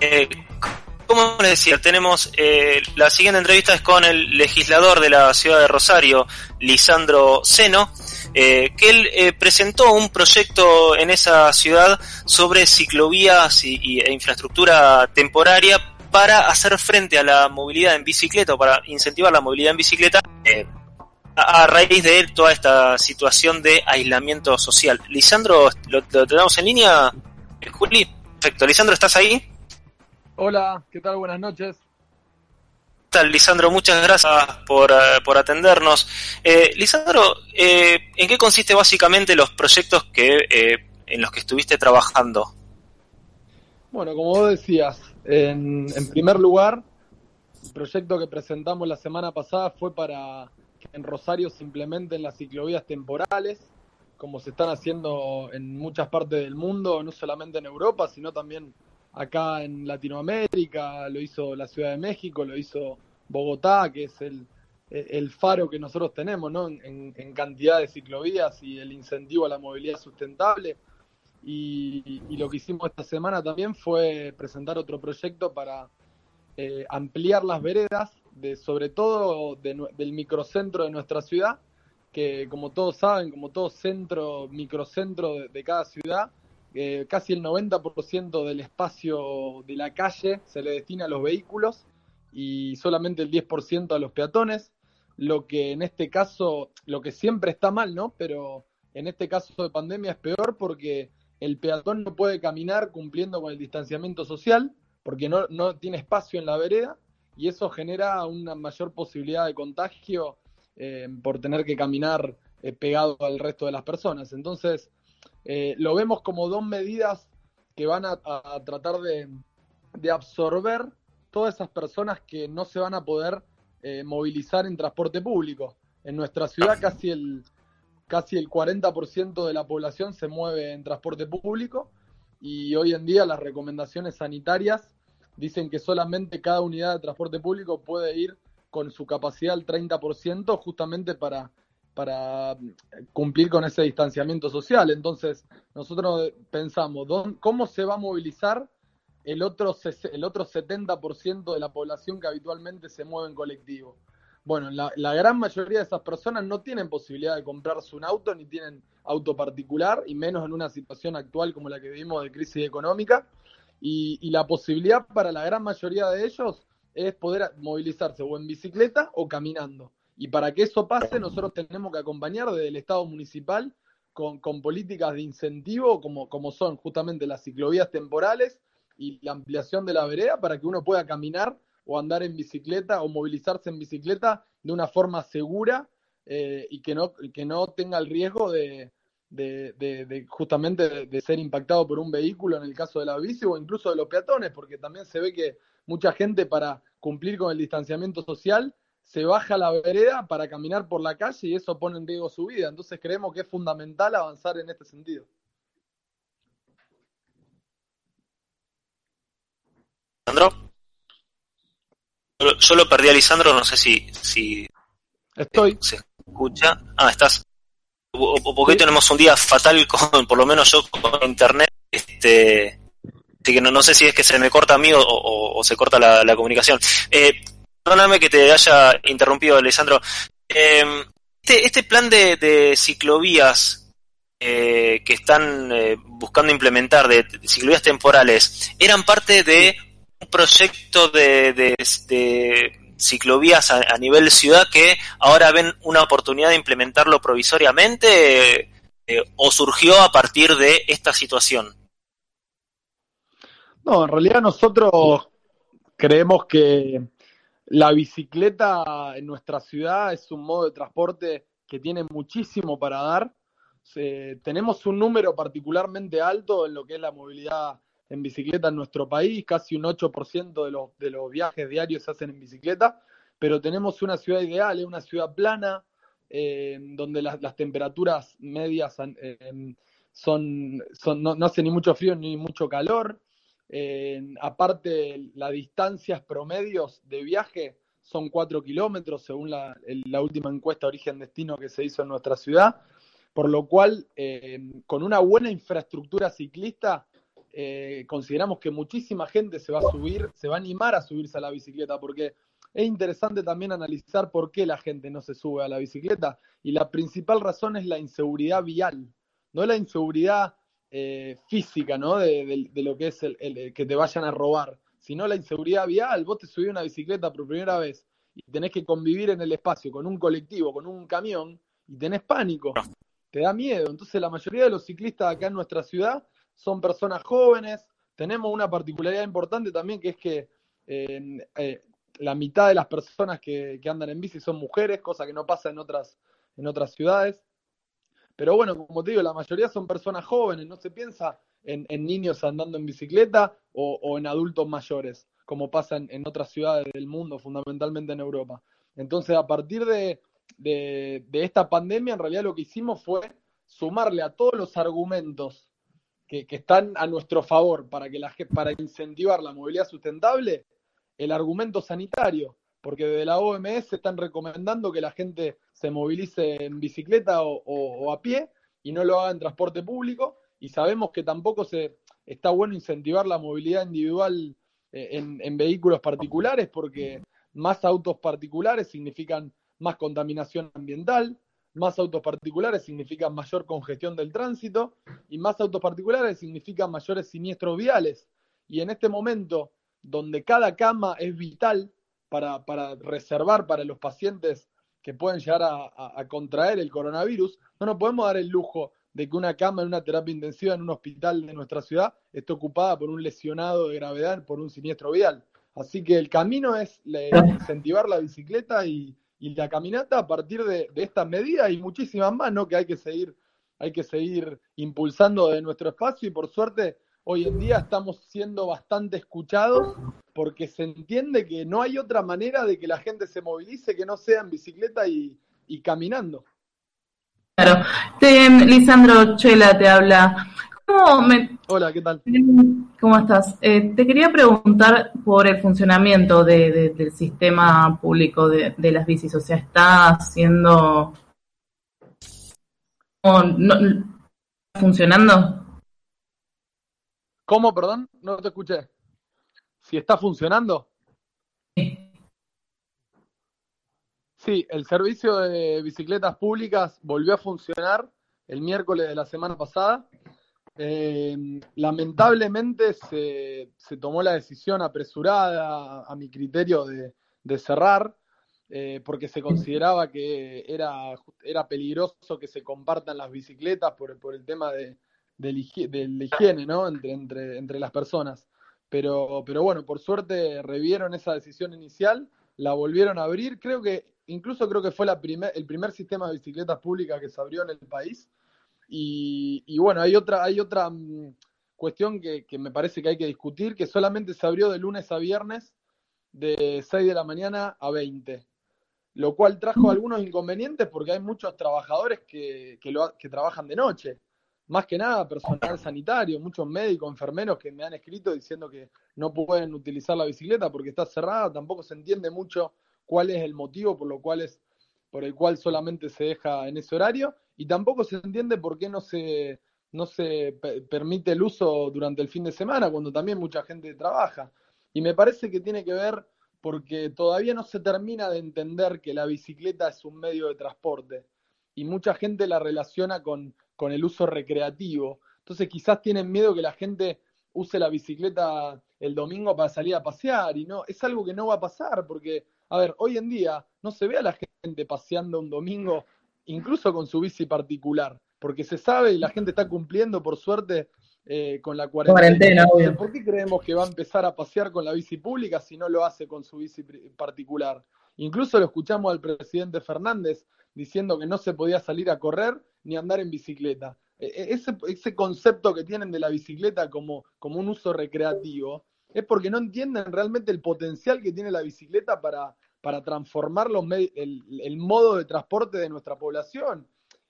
Eh, como les decía, tenemos eh, la siguiente entrevista es con el legislador de la ciudad de Rosario, Lisandro Seno, eh, que él eh, presentó un proyecto en esa ciudad sobre ciclovías y, y- e infraestructura temporaria para hacer frente a la movilidad en bicicleta o para incentivar la movilidad en bicicleta eh, a, a raíz de toda esta situación de aislamiento social. Lisandro, ¿lo, lo tenemos en línea? Eh, Juli, perfecto. Lisandro, ¿estás ahí? Hola, ¿qué tal? Buenas noches. ¿Qué tal, Lisandro? Muchas gracias por, eh, por atendernos. Eh, Lisandro, eh, ¿en qué consiste básicamente los proyectos que eh, en los que estuviste trabajando? Bueno, como vos decías, en, en primer lugar, el proyecto que presentamos la semana pasada fue para en Rosario se implementen las ciclovías temporales, como se están haciendo en muchas partes del mundo, no solamente en Europa, sino también acá en Latinoamérica, lo hizo la Ciudad de México, lo hizo Bogotá, que es el, el faro que nosotros tenemos ¿no? en, en cantidad de ciclovías y el incentivo a la movilidad sustentable. Y, y lo que hicimos esta semana también fue presentar otro proyecto para eh, ampliar las veredas de sobre todo del microcentro de nuestra ciudad, que como todos saben, como todo centro, microcentro de, cada ciudad, eh, casi el 90% del espacio de la calle se le destina a los vehículos y solamente el 10% a los peatones, lo que en este caso, lo que siempre está mal, ¿no? Pero en este caso de pandemia es peor porque el peatón no puede caminar cumpliendo con el distanciamiento social, porque no, no tiene espacio en la vereda y eso genera una mayor posibilidad de contagio eh, por tener que caminar eh, pegado al resto de las personas. Entonces, eh, lo vemos como dos medidas que van a, tratar de, de, absorber todas esas personas que no se van a poder movilizar en transporte público. En nuestra ciudad casi el, casi el 40% de la población se mueve en transporte público y hoy en día las recomendaciones sanitarias dicen que solamente cada unidad de transporte público puede ir con su capacidad al 30% justamente para, para cumplir con ese distanciamiento social. Entonces, nosotros pensamos, ¿cómo se va a movilizar el otro, el otro 70% de la población que habitualmente se mueve en colectivo? Bueno, la, la, gran mayoría de esas personas no tienen posibilidad de comprarse un auto ni tienen auto particular, y menos en una situación actual como la que vivimos de crisis económica. Y, y la posibilidad para la gran mayoría de ellos es poder movilizarse o en bicicleta o caminando. Y para que eso pase, nosotros tenemos que acompañar desde el Estado municipal con, políticas de incentivo, como, como son justamente las ciclovías temporales y la ampliación de la vereda para que uno pueda caminar o andar en bicicleta o movilizarse en bicicleta de una forma segura eh, y que no, que no tenga el riesgo de, de, de, justamente de, ser impactado por un vehículo en el caso de la bici o incluso de los peatones, porque también se ve que mucha gente para cumplir con el distanciamiento social se baja a la vereda para caminar por la calle y eso pone en riesgo su vida. Entonces creemos que es fundamental avanzar en este sentido. Lisandro. Yo lo perdí a Lisandro, no sé si, si Estoy. se escucha. Ah, estás porque hoy tenemos un día fatal con, por lo menos yo con internet, este, así que no, no sé si es que se me corta a mí o, se corta la, comunicación. Eh, perdóname que te haya interrumpido, Alessandro. Eh, este, este, plan de, ciclovías eh, que están eh, buscando implementar, de, ciclovías temporales, eran parte de un proyecto de, de ciclovías a, nivel ciudad que ahora ven una oportunidad de implementarlo provisoriamente eh, o surgió a partir de esta situación? No, en realidad nosotros creemos que la bicicleta en nuestra ciudad es un modo de transporte que tiene muchísimo para dar. tenemos un número particularmente alto en lo que es la movilidad en bicicleta en nuestro país, casi un 8% de los, de los viajes diarios se hacen en bicicleta, pero tenemos una ciudad ideal, es una ciudad plana, eh, donde las, temperaturas medias eh, son, son no, hace ni mucho frío ni mucho calor. Eh, aparte, las distancias promedios de viaje son 4 kilómetros, según la, la última encuesta origen-destino que se hizo en nuestra ciudad, por lo cual, con una buena infraestructura ciclista, eh, consideramos que muchísima gente se va a subir, se va a animar a subirse a la bicicleta, porque es interesante también analizar por qué la gente no se sube a la bicicleta. Y la principal razón es la inseguridad vial, no la inseguridad eh, física, ¿no? De, lo que es el, que te vayan a robar, sino la inseguridad vial. Vos te subís a una bicicleta por primera vez y tenés que convivir en el espacio con un colectivo, con un camión, y tenés pánico, te da miedo. Entonces la mayoría de los ciclistas acá en nuestra ciudad son personas jóvenes. Tenemos una particularidad importante también que es que eh, la mitad de las personas que, andan en bici son mujeres, cosa que no pasa en otras, en otras ciudades. Pero bueno, como te digo, la mayoría son personas jóvenes, no se piensa en, niños andando en bicicleta o, en adultos mayores, como pasa en, otras ciudades del mundo, fundamentalmente en Europa. Entonces, a partir de, de, esta pandemia, en realidad lo que hicimos fue sumarle a todos los argumentos que, están a nuestro favor para, que la, para incentivar la movilidad sustentable, el argumento sanitario, porque desde la OMS están recomendando que la gente se movilice en bicicleta o, a pie y no lo haga en transporte público, y sabemos que tampoco se está bueno incentivar la movilidad individual eh, en, vehículos particulares porque más autos particulares significan más contaminación ambiental, más autos particulares significan mayor congestión del tránsito y más autos particulares significan mayores siniestros viales. Y en este momento, donde cada cama es vital para, para reservar para los pacientes que pueden llegar a, a, contraer el coronavirus, no nos podemos dar el lujo de que una cama en una terapia intensiva en un hospital de nuestra ciudad esté ocupada por un lesionado de gravedad por un siniestro vial. Así que el camino es incentivar la bicicleta y, y la caminata a partir de, estas medidas y muchísimas más, ¿no? Que hay que seguir, hay que seguir impulsando de nuestro espacio y por suerte hoy en día estamos siendo bastante escuchados porque se entiende que no hay otra manera de que la gente se movilice que no sea en bicicleta y, y caminando. Claro. Lisandro Chela te habla. ¿Cómo me... Hola, ¿qué tal? ¿Cómo estás? Eh, te quería preguntar por el funcionamiento de, de, del sistema público de, de, las bicis. O sea, ¿está haciendo... No, no, funcionando? ¿Cómo, perdón? No te escuché. ¿Si está funcionando? Sí. Sí, el servicio de bicicletas públicas volvió a funcionar el miércoles de la semana pasada. Eh, lamentablemente se, se, tomó la decisión apresurada, a mi criterio, de, de cerrar, eh, porque se consideraba que era, era peligroso que se compartan las bicicletas por, por el tema de, de, la higiene ¿no? entre, entre, entre las personas. Pero, pero bueno, por suerte revieron esa decisión inicial, la volvieron a abrir. Creo que, incluso creo que fue la primer, el primer sistema de bicicletas públicas que se abrió en el país. Y, y bueno, hay otra, hay otra um, cuestión que, que, me parece que hay que discutir, que solamente se abrió de lunes a viernes de 6 de la mañana a 20, lo cual trajo algunos inconvenientes porque hay muchos trabajadores que, que, lo, que trabajan de noche. Más que nada personal sanitario, muchos médicos, enfermeros que me han escrito diciendo que no pueden utilizar la bicicleta porque está cerrada, tampoco se entiende mucho cuál es el motivo por lo cual es por el cual solamente se deja en ese horario y tampoco se entiende por qué no se no se permite el uso durante el fin de semana cuando también mucha gente trabaja. Y me parece que tiene que ver porque todavía no se termina de entender que la bicicleta es un medio de transporte y mucha gente la relaciona con con el uso recreativo. Entonces quizás tienen miedo que la gente use la bicicleta el domingo para salir a pasear y no, es algo que no va a pasar porque, a ver, hoy en día no se ve a la gente paseando un domingo incluso con su bici particular, porque se sabe y la gente está cumpliendo por suerte eh, con la cuarentena. cuarentena ¿Por qué creemos que va a empezar a pasear con la bici pública si no lo hace con su bici particular? Incluso lo escuchamos al presidente Fernández diciendo que no se podía salir a correr ni andar en bicicleta. E, e, ese, ese concepto que tienen de la bicicleta como, como un uso recreativo es porque no entienden realmente el potencial que tiene la bicicleta para, para transformar los el, el modo de transporte de nuestra población.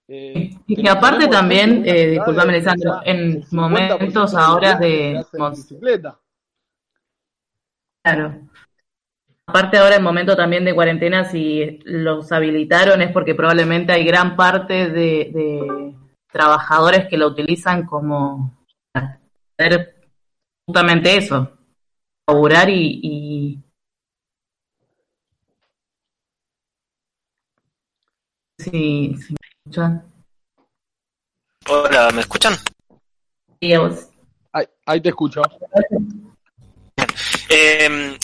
Eh, y que aparte también, eh, disculpame Alessandro, en momentos ahora de... Bicicleta. Claro. Aparte ahora en momento también de cuarentena, si los habilitaron es porque probablemente hay gran parte de, de trabajadores que lo utilizan como hacer justamente eso, laburar y, y... Sí, sí, ¿me escuchan? Hola, ¿me escuchan? Sí, a vos. Ahí, ahí te escucho. Eh,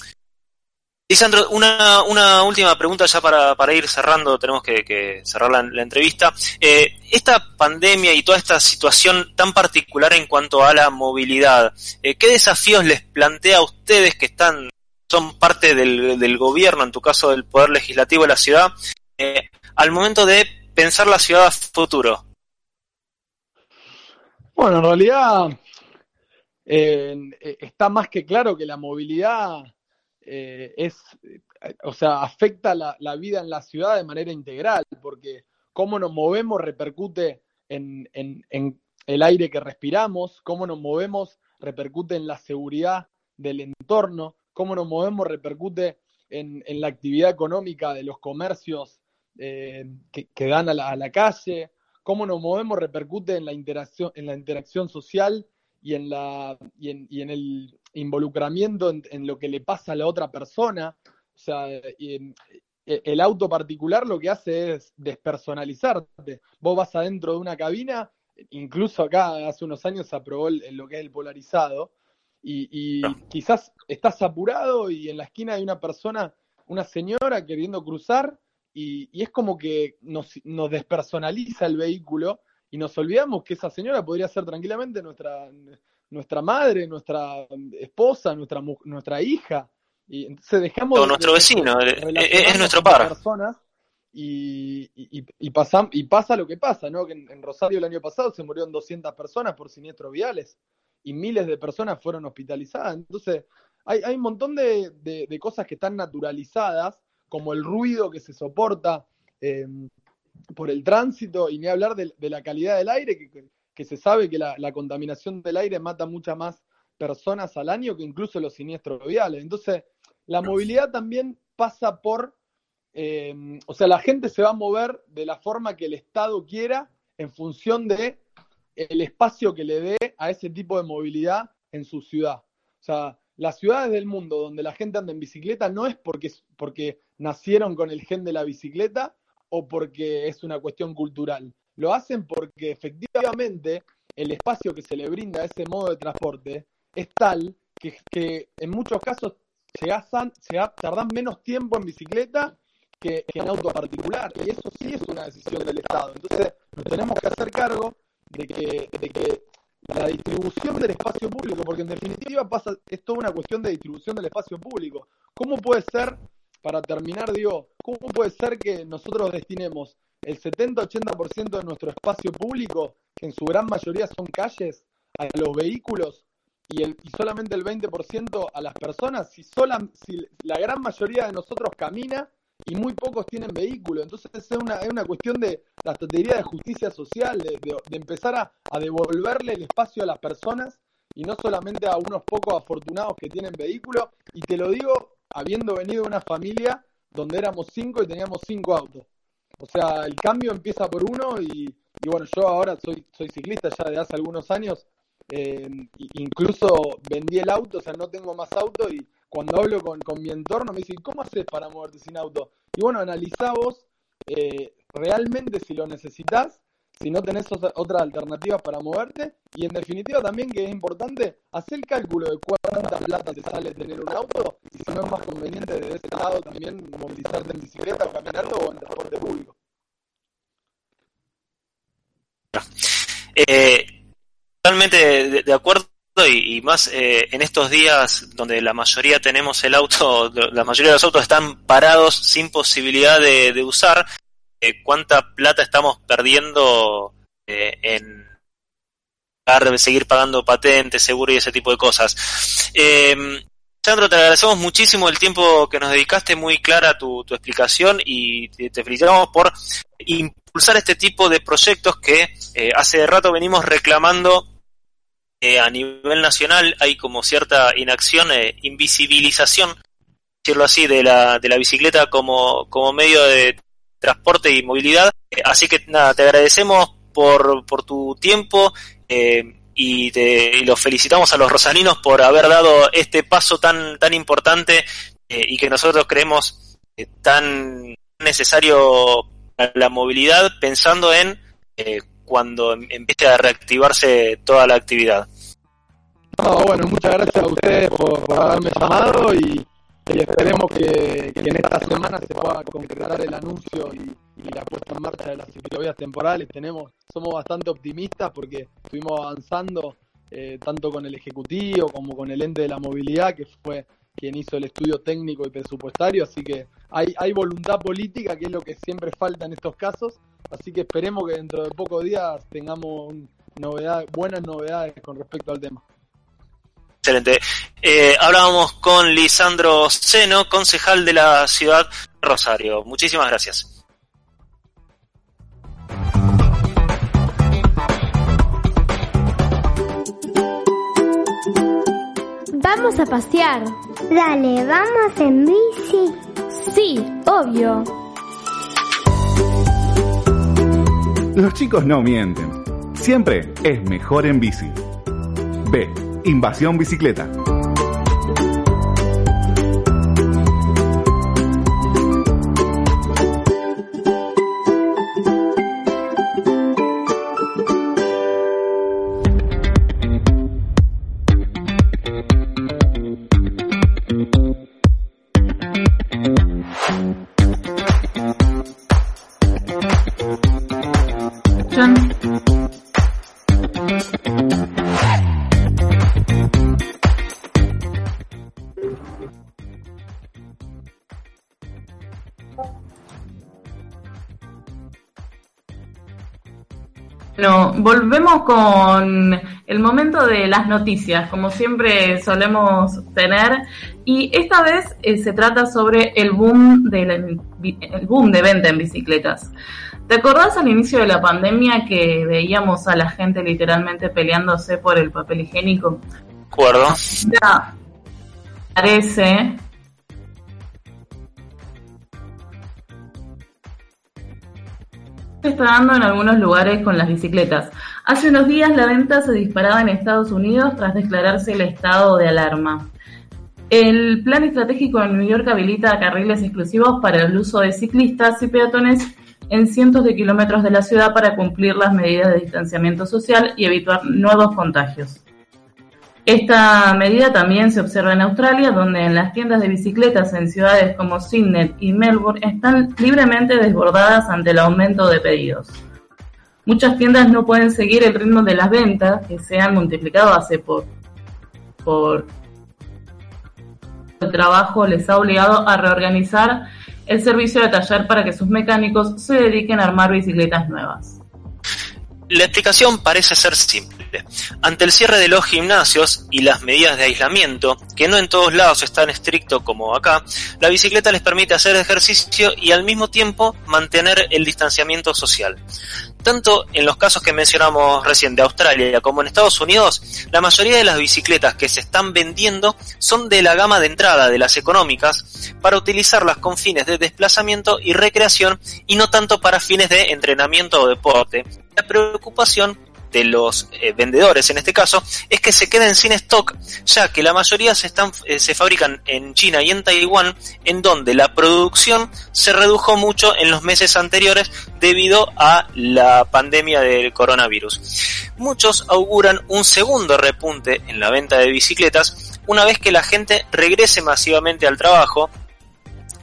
Lisandro, una, una última pregunta ya para, para ir cerrando, tenemos que, que cerrar la, la entrevista. Eh, esta pandemia y toda esta situación tan particular en cuanto a la movilidad, eh, ¿qué desafíos les plantea a ustedes que están, son parte del, del gobierno, en tu caso del Poder Legislativo de la ciudad, eh, al momento de pensar la ciudad futuro? Bueno, en realidad eh, está más que claro que la movilidad eh, es, o sea, afecta la, vida en la ciudad de manera integral, porque cómo nos movemos repercute en, el aire que respiramos, cómo nos movemos repercute en la seguridad del entorno, cómo nos movemos repercute en la actividad económica de los comercios eh, que, que, dan a la, a la calle, cómo nos movemos repercute en la interacción, en la interacción social y en, la, y en, y en el involucramiento en, en, lo que le pasa a la otra persona. O sea, y, el auto particular lo que hace es despersonalizarte. Vos vas adentro de una cabina, incluso acá hace unos años se aprobó lo que es el polarizado, y, quizás estás apurado y en la esquina hay una persona, una señora queriendo cruzar, y, es como que nos, nos, despersonaliza el vehículo y nos olvidamos que esa señora podría ser tranquilamente nuestra, nuestra madre, nunuestra esposa, nuestra, nuestra hija. Y entonces dejamos o nuestro vecino, eh, eh, es nuestro par. Personas y, y, y, pasa, y pasa lo que pasa, ¿no? Que en, Rosario el año pasado se murieron 200 personas por siniestros viales y miles de personas fueron hospitalizadas. Entonces, hay, hay un montón de, de, cosas que están naturalizadas, como el ruido que se soporta eh, por el tránsito, y ni hablar de, la calidad del aire, que, que se sabe que la, la, contaminación del aire mata muchas más personas al año que incluso los siniestros viales. Entonces, la movilidad también pasa por, eh, o sea, la gente se va a mover de la forma que el Estado quiera en función de el espacio que le dé a ese tipo de movilidad en su ciudad. O sea, las ciudades del mundo donde la gente anda en bicicleta no es porque, porque nacieron con el gen de la bicicleta o porque es una cuestión cultural. Lo hacen porque efectivamente el espacio que se le brinda a ese modo de transporte es tal que, que en muchos casos llegás, tardás menos tiempo en bicicleta que, en auto particular. Y eso sí es una decisión del Estado. Entonces, nos tenemos que hacer cargo de que, de que la distribución del espacio público, porque en definitiva pasa, es toda una cuestión de distribución del espacio público. ¿Cómo puede ser, para terminar, digo, cómo puede ser que nosotros destinemos el 70-80% de nuestro espacio público, que en su gran mayoría son calles, a los vehículos, y, el, y solamente el 20% a las personas, si, sola, si la gran mayoría de nosotros camina y muy pocos tienen vehículo. Entonces es una, es una cuestión de la estrategia de justicia social, de, de, empezar a, a, devolverle el espacio a las personas y no solamente a unos pocos afortunados que tienen vehículo. Y te lo digo habiendo venido de una familia donde éramos cinco y teníamos cinco autos. O sea, el cambio empieza por uno y, y bueno, yo ahora soy, soy ciclista ya de hace algunos años eh, incluso vendí el auto, o sea, no tengo más auto y cuando hablo con, con mi entorno me dicen, ¿cómo haces para moverte sin auto? Y bueno, analizá vos eh, realmente si lo necesitas, si no tenés otras alternativas para moverte y en definitiva también que es importante hacer el cálculo de cuánta plata te sale tener un auto y si no es más conveniente de ese lado también movilizarte en bicicleta, caminando o en transporte público. Eh, totalmente de, acuerdo y, más eh, en estos días donde la mayoría tenemos el auto, la mayoría de los autos están parados sin posibilidad de, usar, eh, cuánta plata estamos perdiendo eh, en seguir pagando patentes, seguro y ese tipo de cosas. Eh, Sandro, te agradecemos muchísimo el tiempo que nos dedicaste, muy clara tu, explicación y te, felicitamos por impulsar este tipo de proyectos que hace rato venimos reclamando eh, a nivel nacional hay como cierta inacción, eh, invisibilización, decirlo así, de la, de la bicicleta como, como medio de transporte y movilidad. Eh, así que nada, te agradecemos por, por tu tiempo y, te, y los felicitamos a los rosaninos por haber dado este paso tan, tan importante y que nosotros creemos tan necesario para la movilidad pensando en cuando empiece a reactivarse toda la actividad. No, bueno, muchas gracias a ustedes por, haberme llamado y, esperemos que, en esta semana se pueda concretar el anuncio y, la puesta en marcha de las ciclovías temporales. Tenemos, somos bastante optimistas porque estuvimos avanzando eh, tanto con el Ejecutivo como con el ente de la movilidad, que fue quien hizo el estudio técnico y presupuestario, así que hay, voluntad política, que es lo que siempre falta en estos casos, así que esperemos que dentro de pocos días tengamos novedades, buenas novedades con respecto al tema. Excelente. Eh, hablábamos con Lisandro Seno, concejal de la ciudad de Rosario. Muchísimas gracias. Vamos a pasear. Dale, vamos en bici. Sí, obvio. Los chicos no mienten. Siempre es mejor en bici. Ve Invasión Bicicleta. Con el momento de las noticias, como siempre solemos tener, y esta vez eh, se trata sobre el boom, de el boom de venta en bicicletas. ¿Te acordás al inicio de la pandemia que veíamos a la gente literalmente peleándose por el papel higiénico? Acuerdo. Ya parece está dando en algunos lugares con las bicicletas. Hace unos días la venta se disparaba en Estados Unidos tras declararse el estado de alarma. El plan estratégico de New York habilita carriles exclusivos para el uso de ciclistas y peatones en cientos de kilómetros de la ciudad para cumplir las medidas de distanciamiento social y evitar nuevos contagios. Esta medida también se observa en Australia, donde en las tiendas de bicicletas en ciudades como Sydney y Melbourne están libremente desbordadas ante el aumento de pedidos. Muchas tiendas no pueden seguir el ritmo de las ventas, que se han multiplicado hace por, por el trabajo les ha obligado a reorganizar el servicio de taller para que sus mecánicos se dediquen a armar bicicletas nuevas. La explicación parece ser simple. Ante el cierre de los gimnasios y las medidas de aislamiento, que no en todos lados es tan estricto como acá, la bicicleta les permite hacer ejercicio y al mismo tiempo mantener el distanciamiento social. Tanto en los casos que mencionamos recién de Australia como en Estados Unidos, la mayoría de las bicicletas que se están vendiendo son de la gama de entrada de las económicas para utilizarlas con fines de desplazamiento y recreación y no tanto para fines de entrenamiento o deporte. La preocupación de los eh, vendedores en este caso es que se queden sin stock, ya que la mayoría se, están, eh, se fabrican en China y en Taiwán, en donde la producción se redujo mucho en los meses anteriores debido a la pandemia del coronavirus. Muchos auguran un segundo repunte en la venta de bicicletas una vez que la gente regrese masivamente al trabajo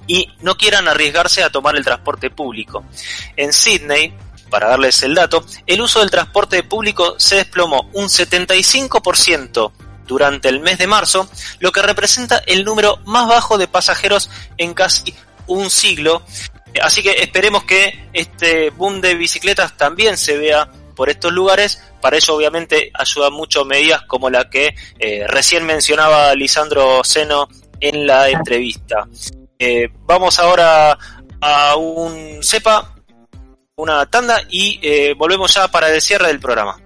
y no quieran arriesgarse a tomar el transporte público. En Sydney, para darles el dato, el uso del transporte público se desplomó un 75% durante el mes de marzo, lo que representa el número más bajo de pasajeros en casi un siglo. Así que esperemos que este boom de bicicletas también se vea por estos lugares. Para ello, obviamente, ayuda mucho medidas como la que eh, recién mencionaba Lisandro Seno en la entrevista. Eh, vamos ahora a un CEPA una tanda y eh, volvemos ya para el cierre del programa.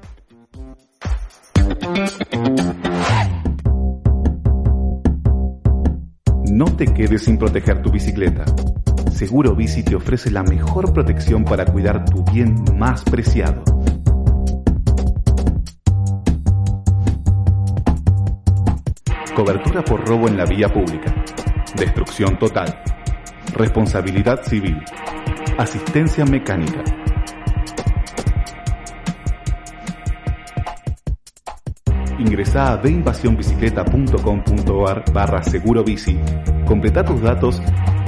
No te quedes sin proteger tu bicicleta. Seguro Bici te ofrece la mejor protección para cuidar tu bien más preciado. Cobertura por robo en la vía pública. Destrucción total. Responsabilidad civil Asistencia mecánica. Ingresa a deinvasionbicicleta.com.ar barra seguro bici, completa tus datos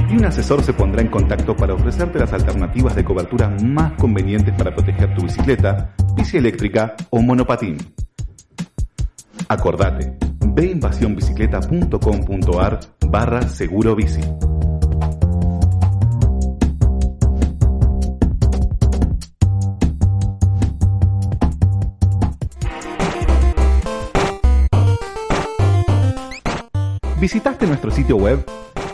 y un asesor se pondrá en contacto para ofrecerte las alternativas de cobertura más convenientes para proteger tu bicicleta, bici eléctrica o monopatín. Acordate, deinvasionbicicleta.com.ar barra seguro bici. ¿Visitaste nuestro sitio web?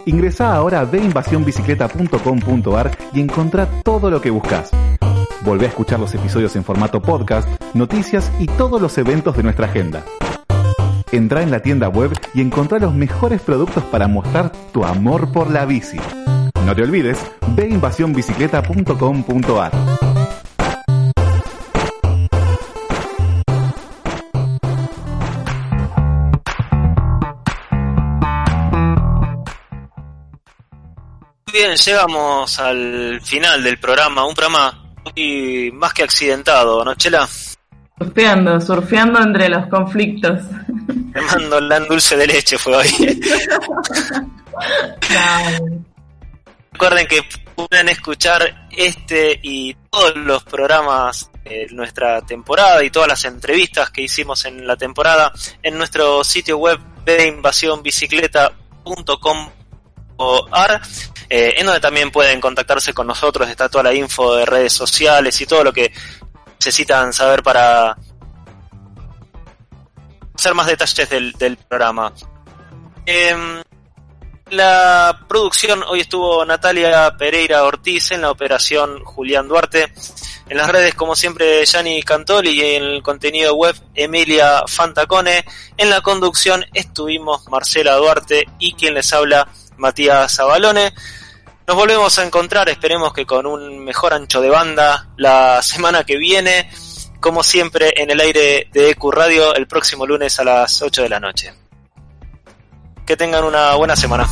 Ingresa ahora a deinvasionbicicleta.com.ar y encontrá todo lo que buscas. Volvé a escuchar los episodios en formato podcast, noticias y todos los eventos de nuestra agenda. Entra en la tienda web y encontrá los mejores productos para mostrar tu amor por la bici. No te olvides, ve bien, llegamos al final del programa, un programa muy más que accidentado, ¿no, Chela? Surfeando, surfeando entre los conflictos. Me mando la dulce de leche fue hoy. Recuerden que pueden escuchar este y todos los programas de nuestra temporada y todas las entrevistas que hicimos en la temporada en nuestro sitio web de invasiónbicicleta.com.ar eh, en donde también pueden contactarse con nosotros, está toda la info de redes sociales y todo lo que necesitan saber para hacer más detalles del, del programa. Eh, la producción hoy estuvo Natalia Pereira Ortiz en la operación Julián Duarte. En las redes, como siempre, Yanni Cantoli y en el contenido web Emilia Fantacone. En la conducción estuvimos Marcela Duarte y quien les habla Matías Zabalone. Nos volvemos a encontrar, esperemos que con un mejor ancho de banda la semana que viene, como siempre en el aire de EQ Radio el próximo lunes a las 8 de la noche. Que tengan una buena semana.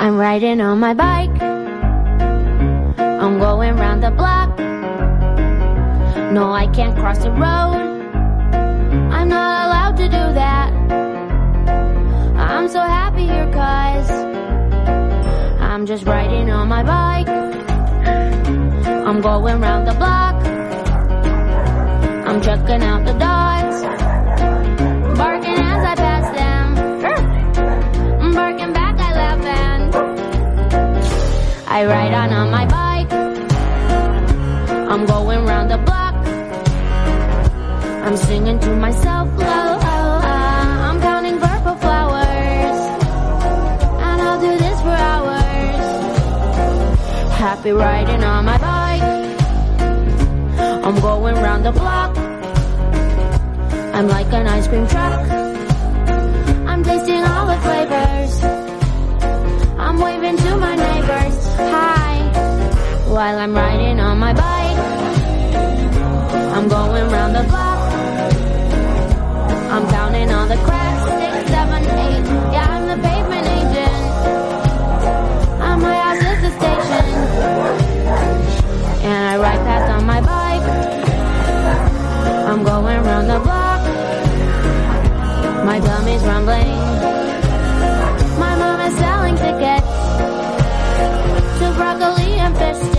I'm riding on my bike. No, I can't cross the road. I'm not allowed to do that. I'm so happy here cause I'm just riding on my bike. I'm going round the block. I'm checking out the dogs. Barking as I pass them. I'm barking back, I laugh and I ride on on my bike. I'm going round the block. I'm singing to myself, la la la. I'm counting purple flowers. And I'll do this for hours. Happy riding on my bike. I'm going round the block. I'm like an ice cream truck. I'm tasting all the flavors. I'm waving to my neighbors. Hi. While I'm riding on my bike. I'm going round the block. I'm counting all the cracks. Six, seven, eight. Yeah, I'm the pavement agent. And my house is the station. And I ride past on my bike. I'm going round the block. My tummy's rumbling. My mom is selling tickets to broccoli and fish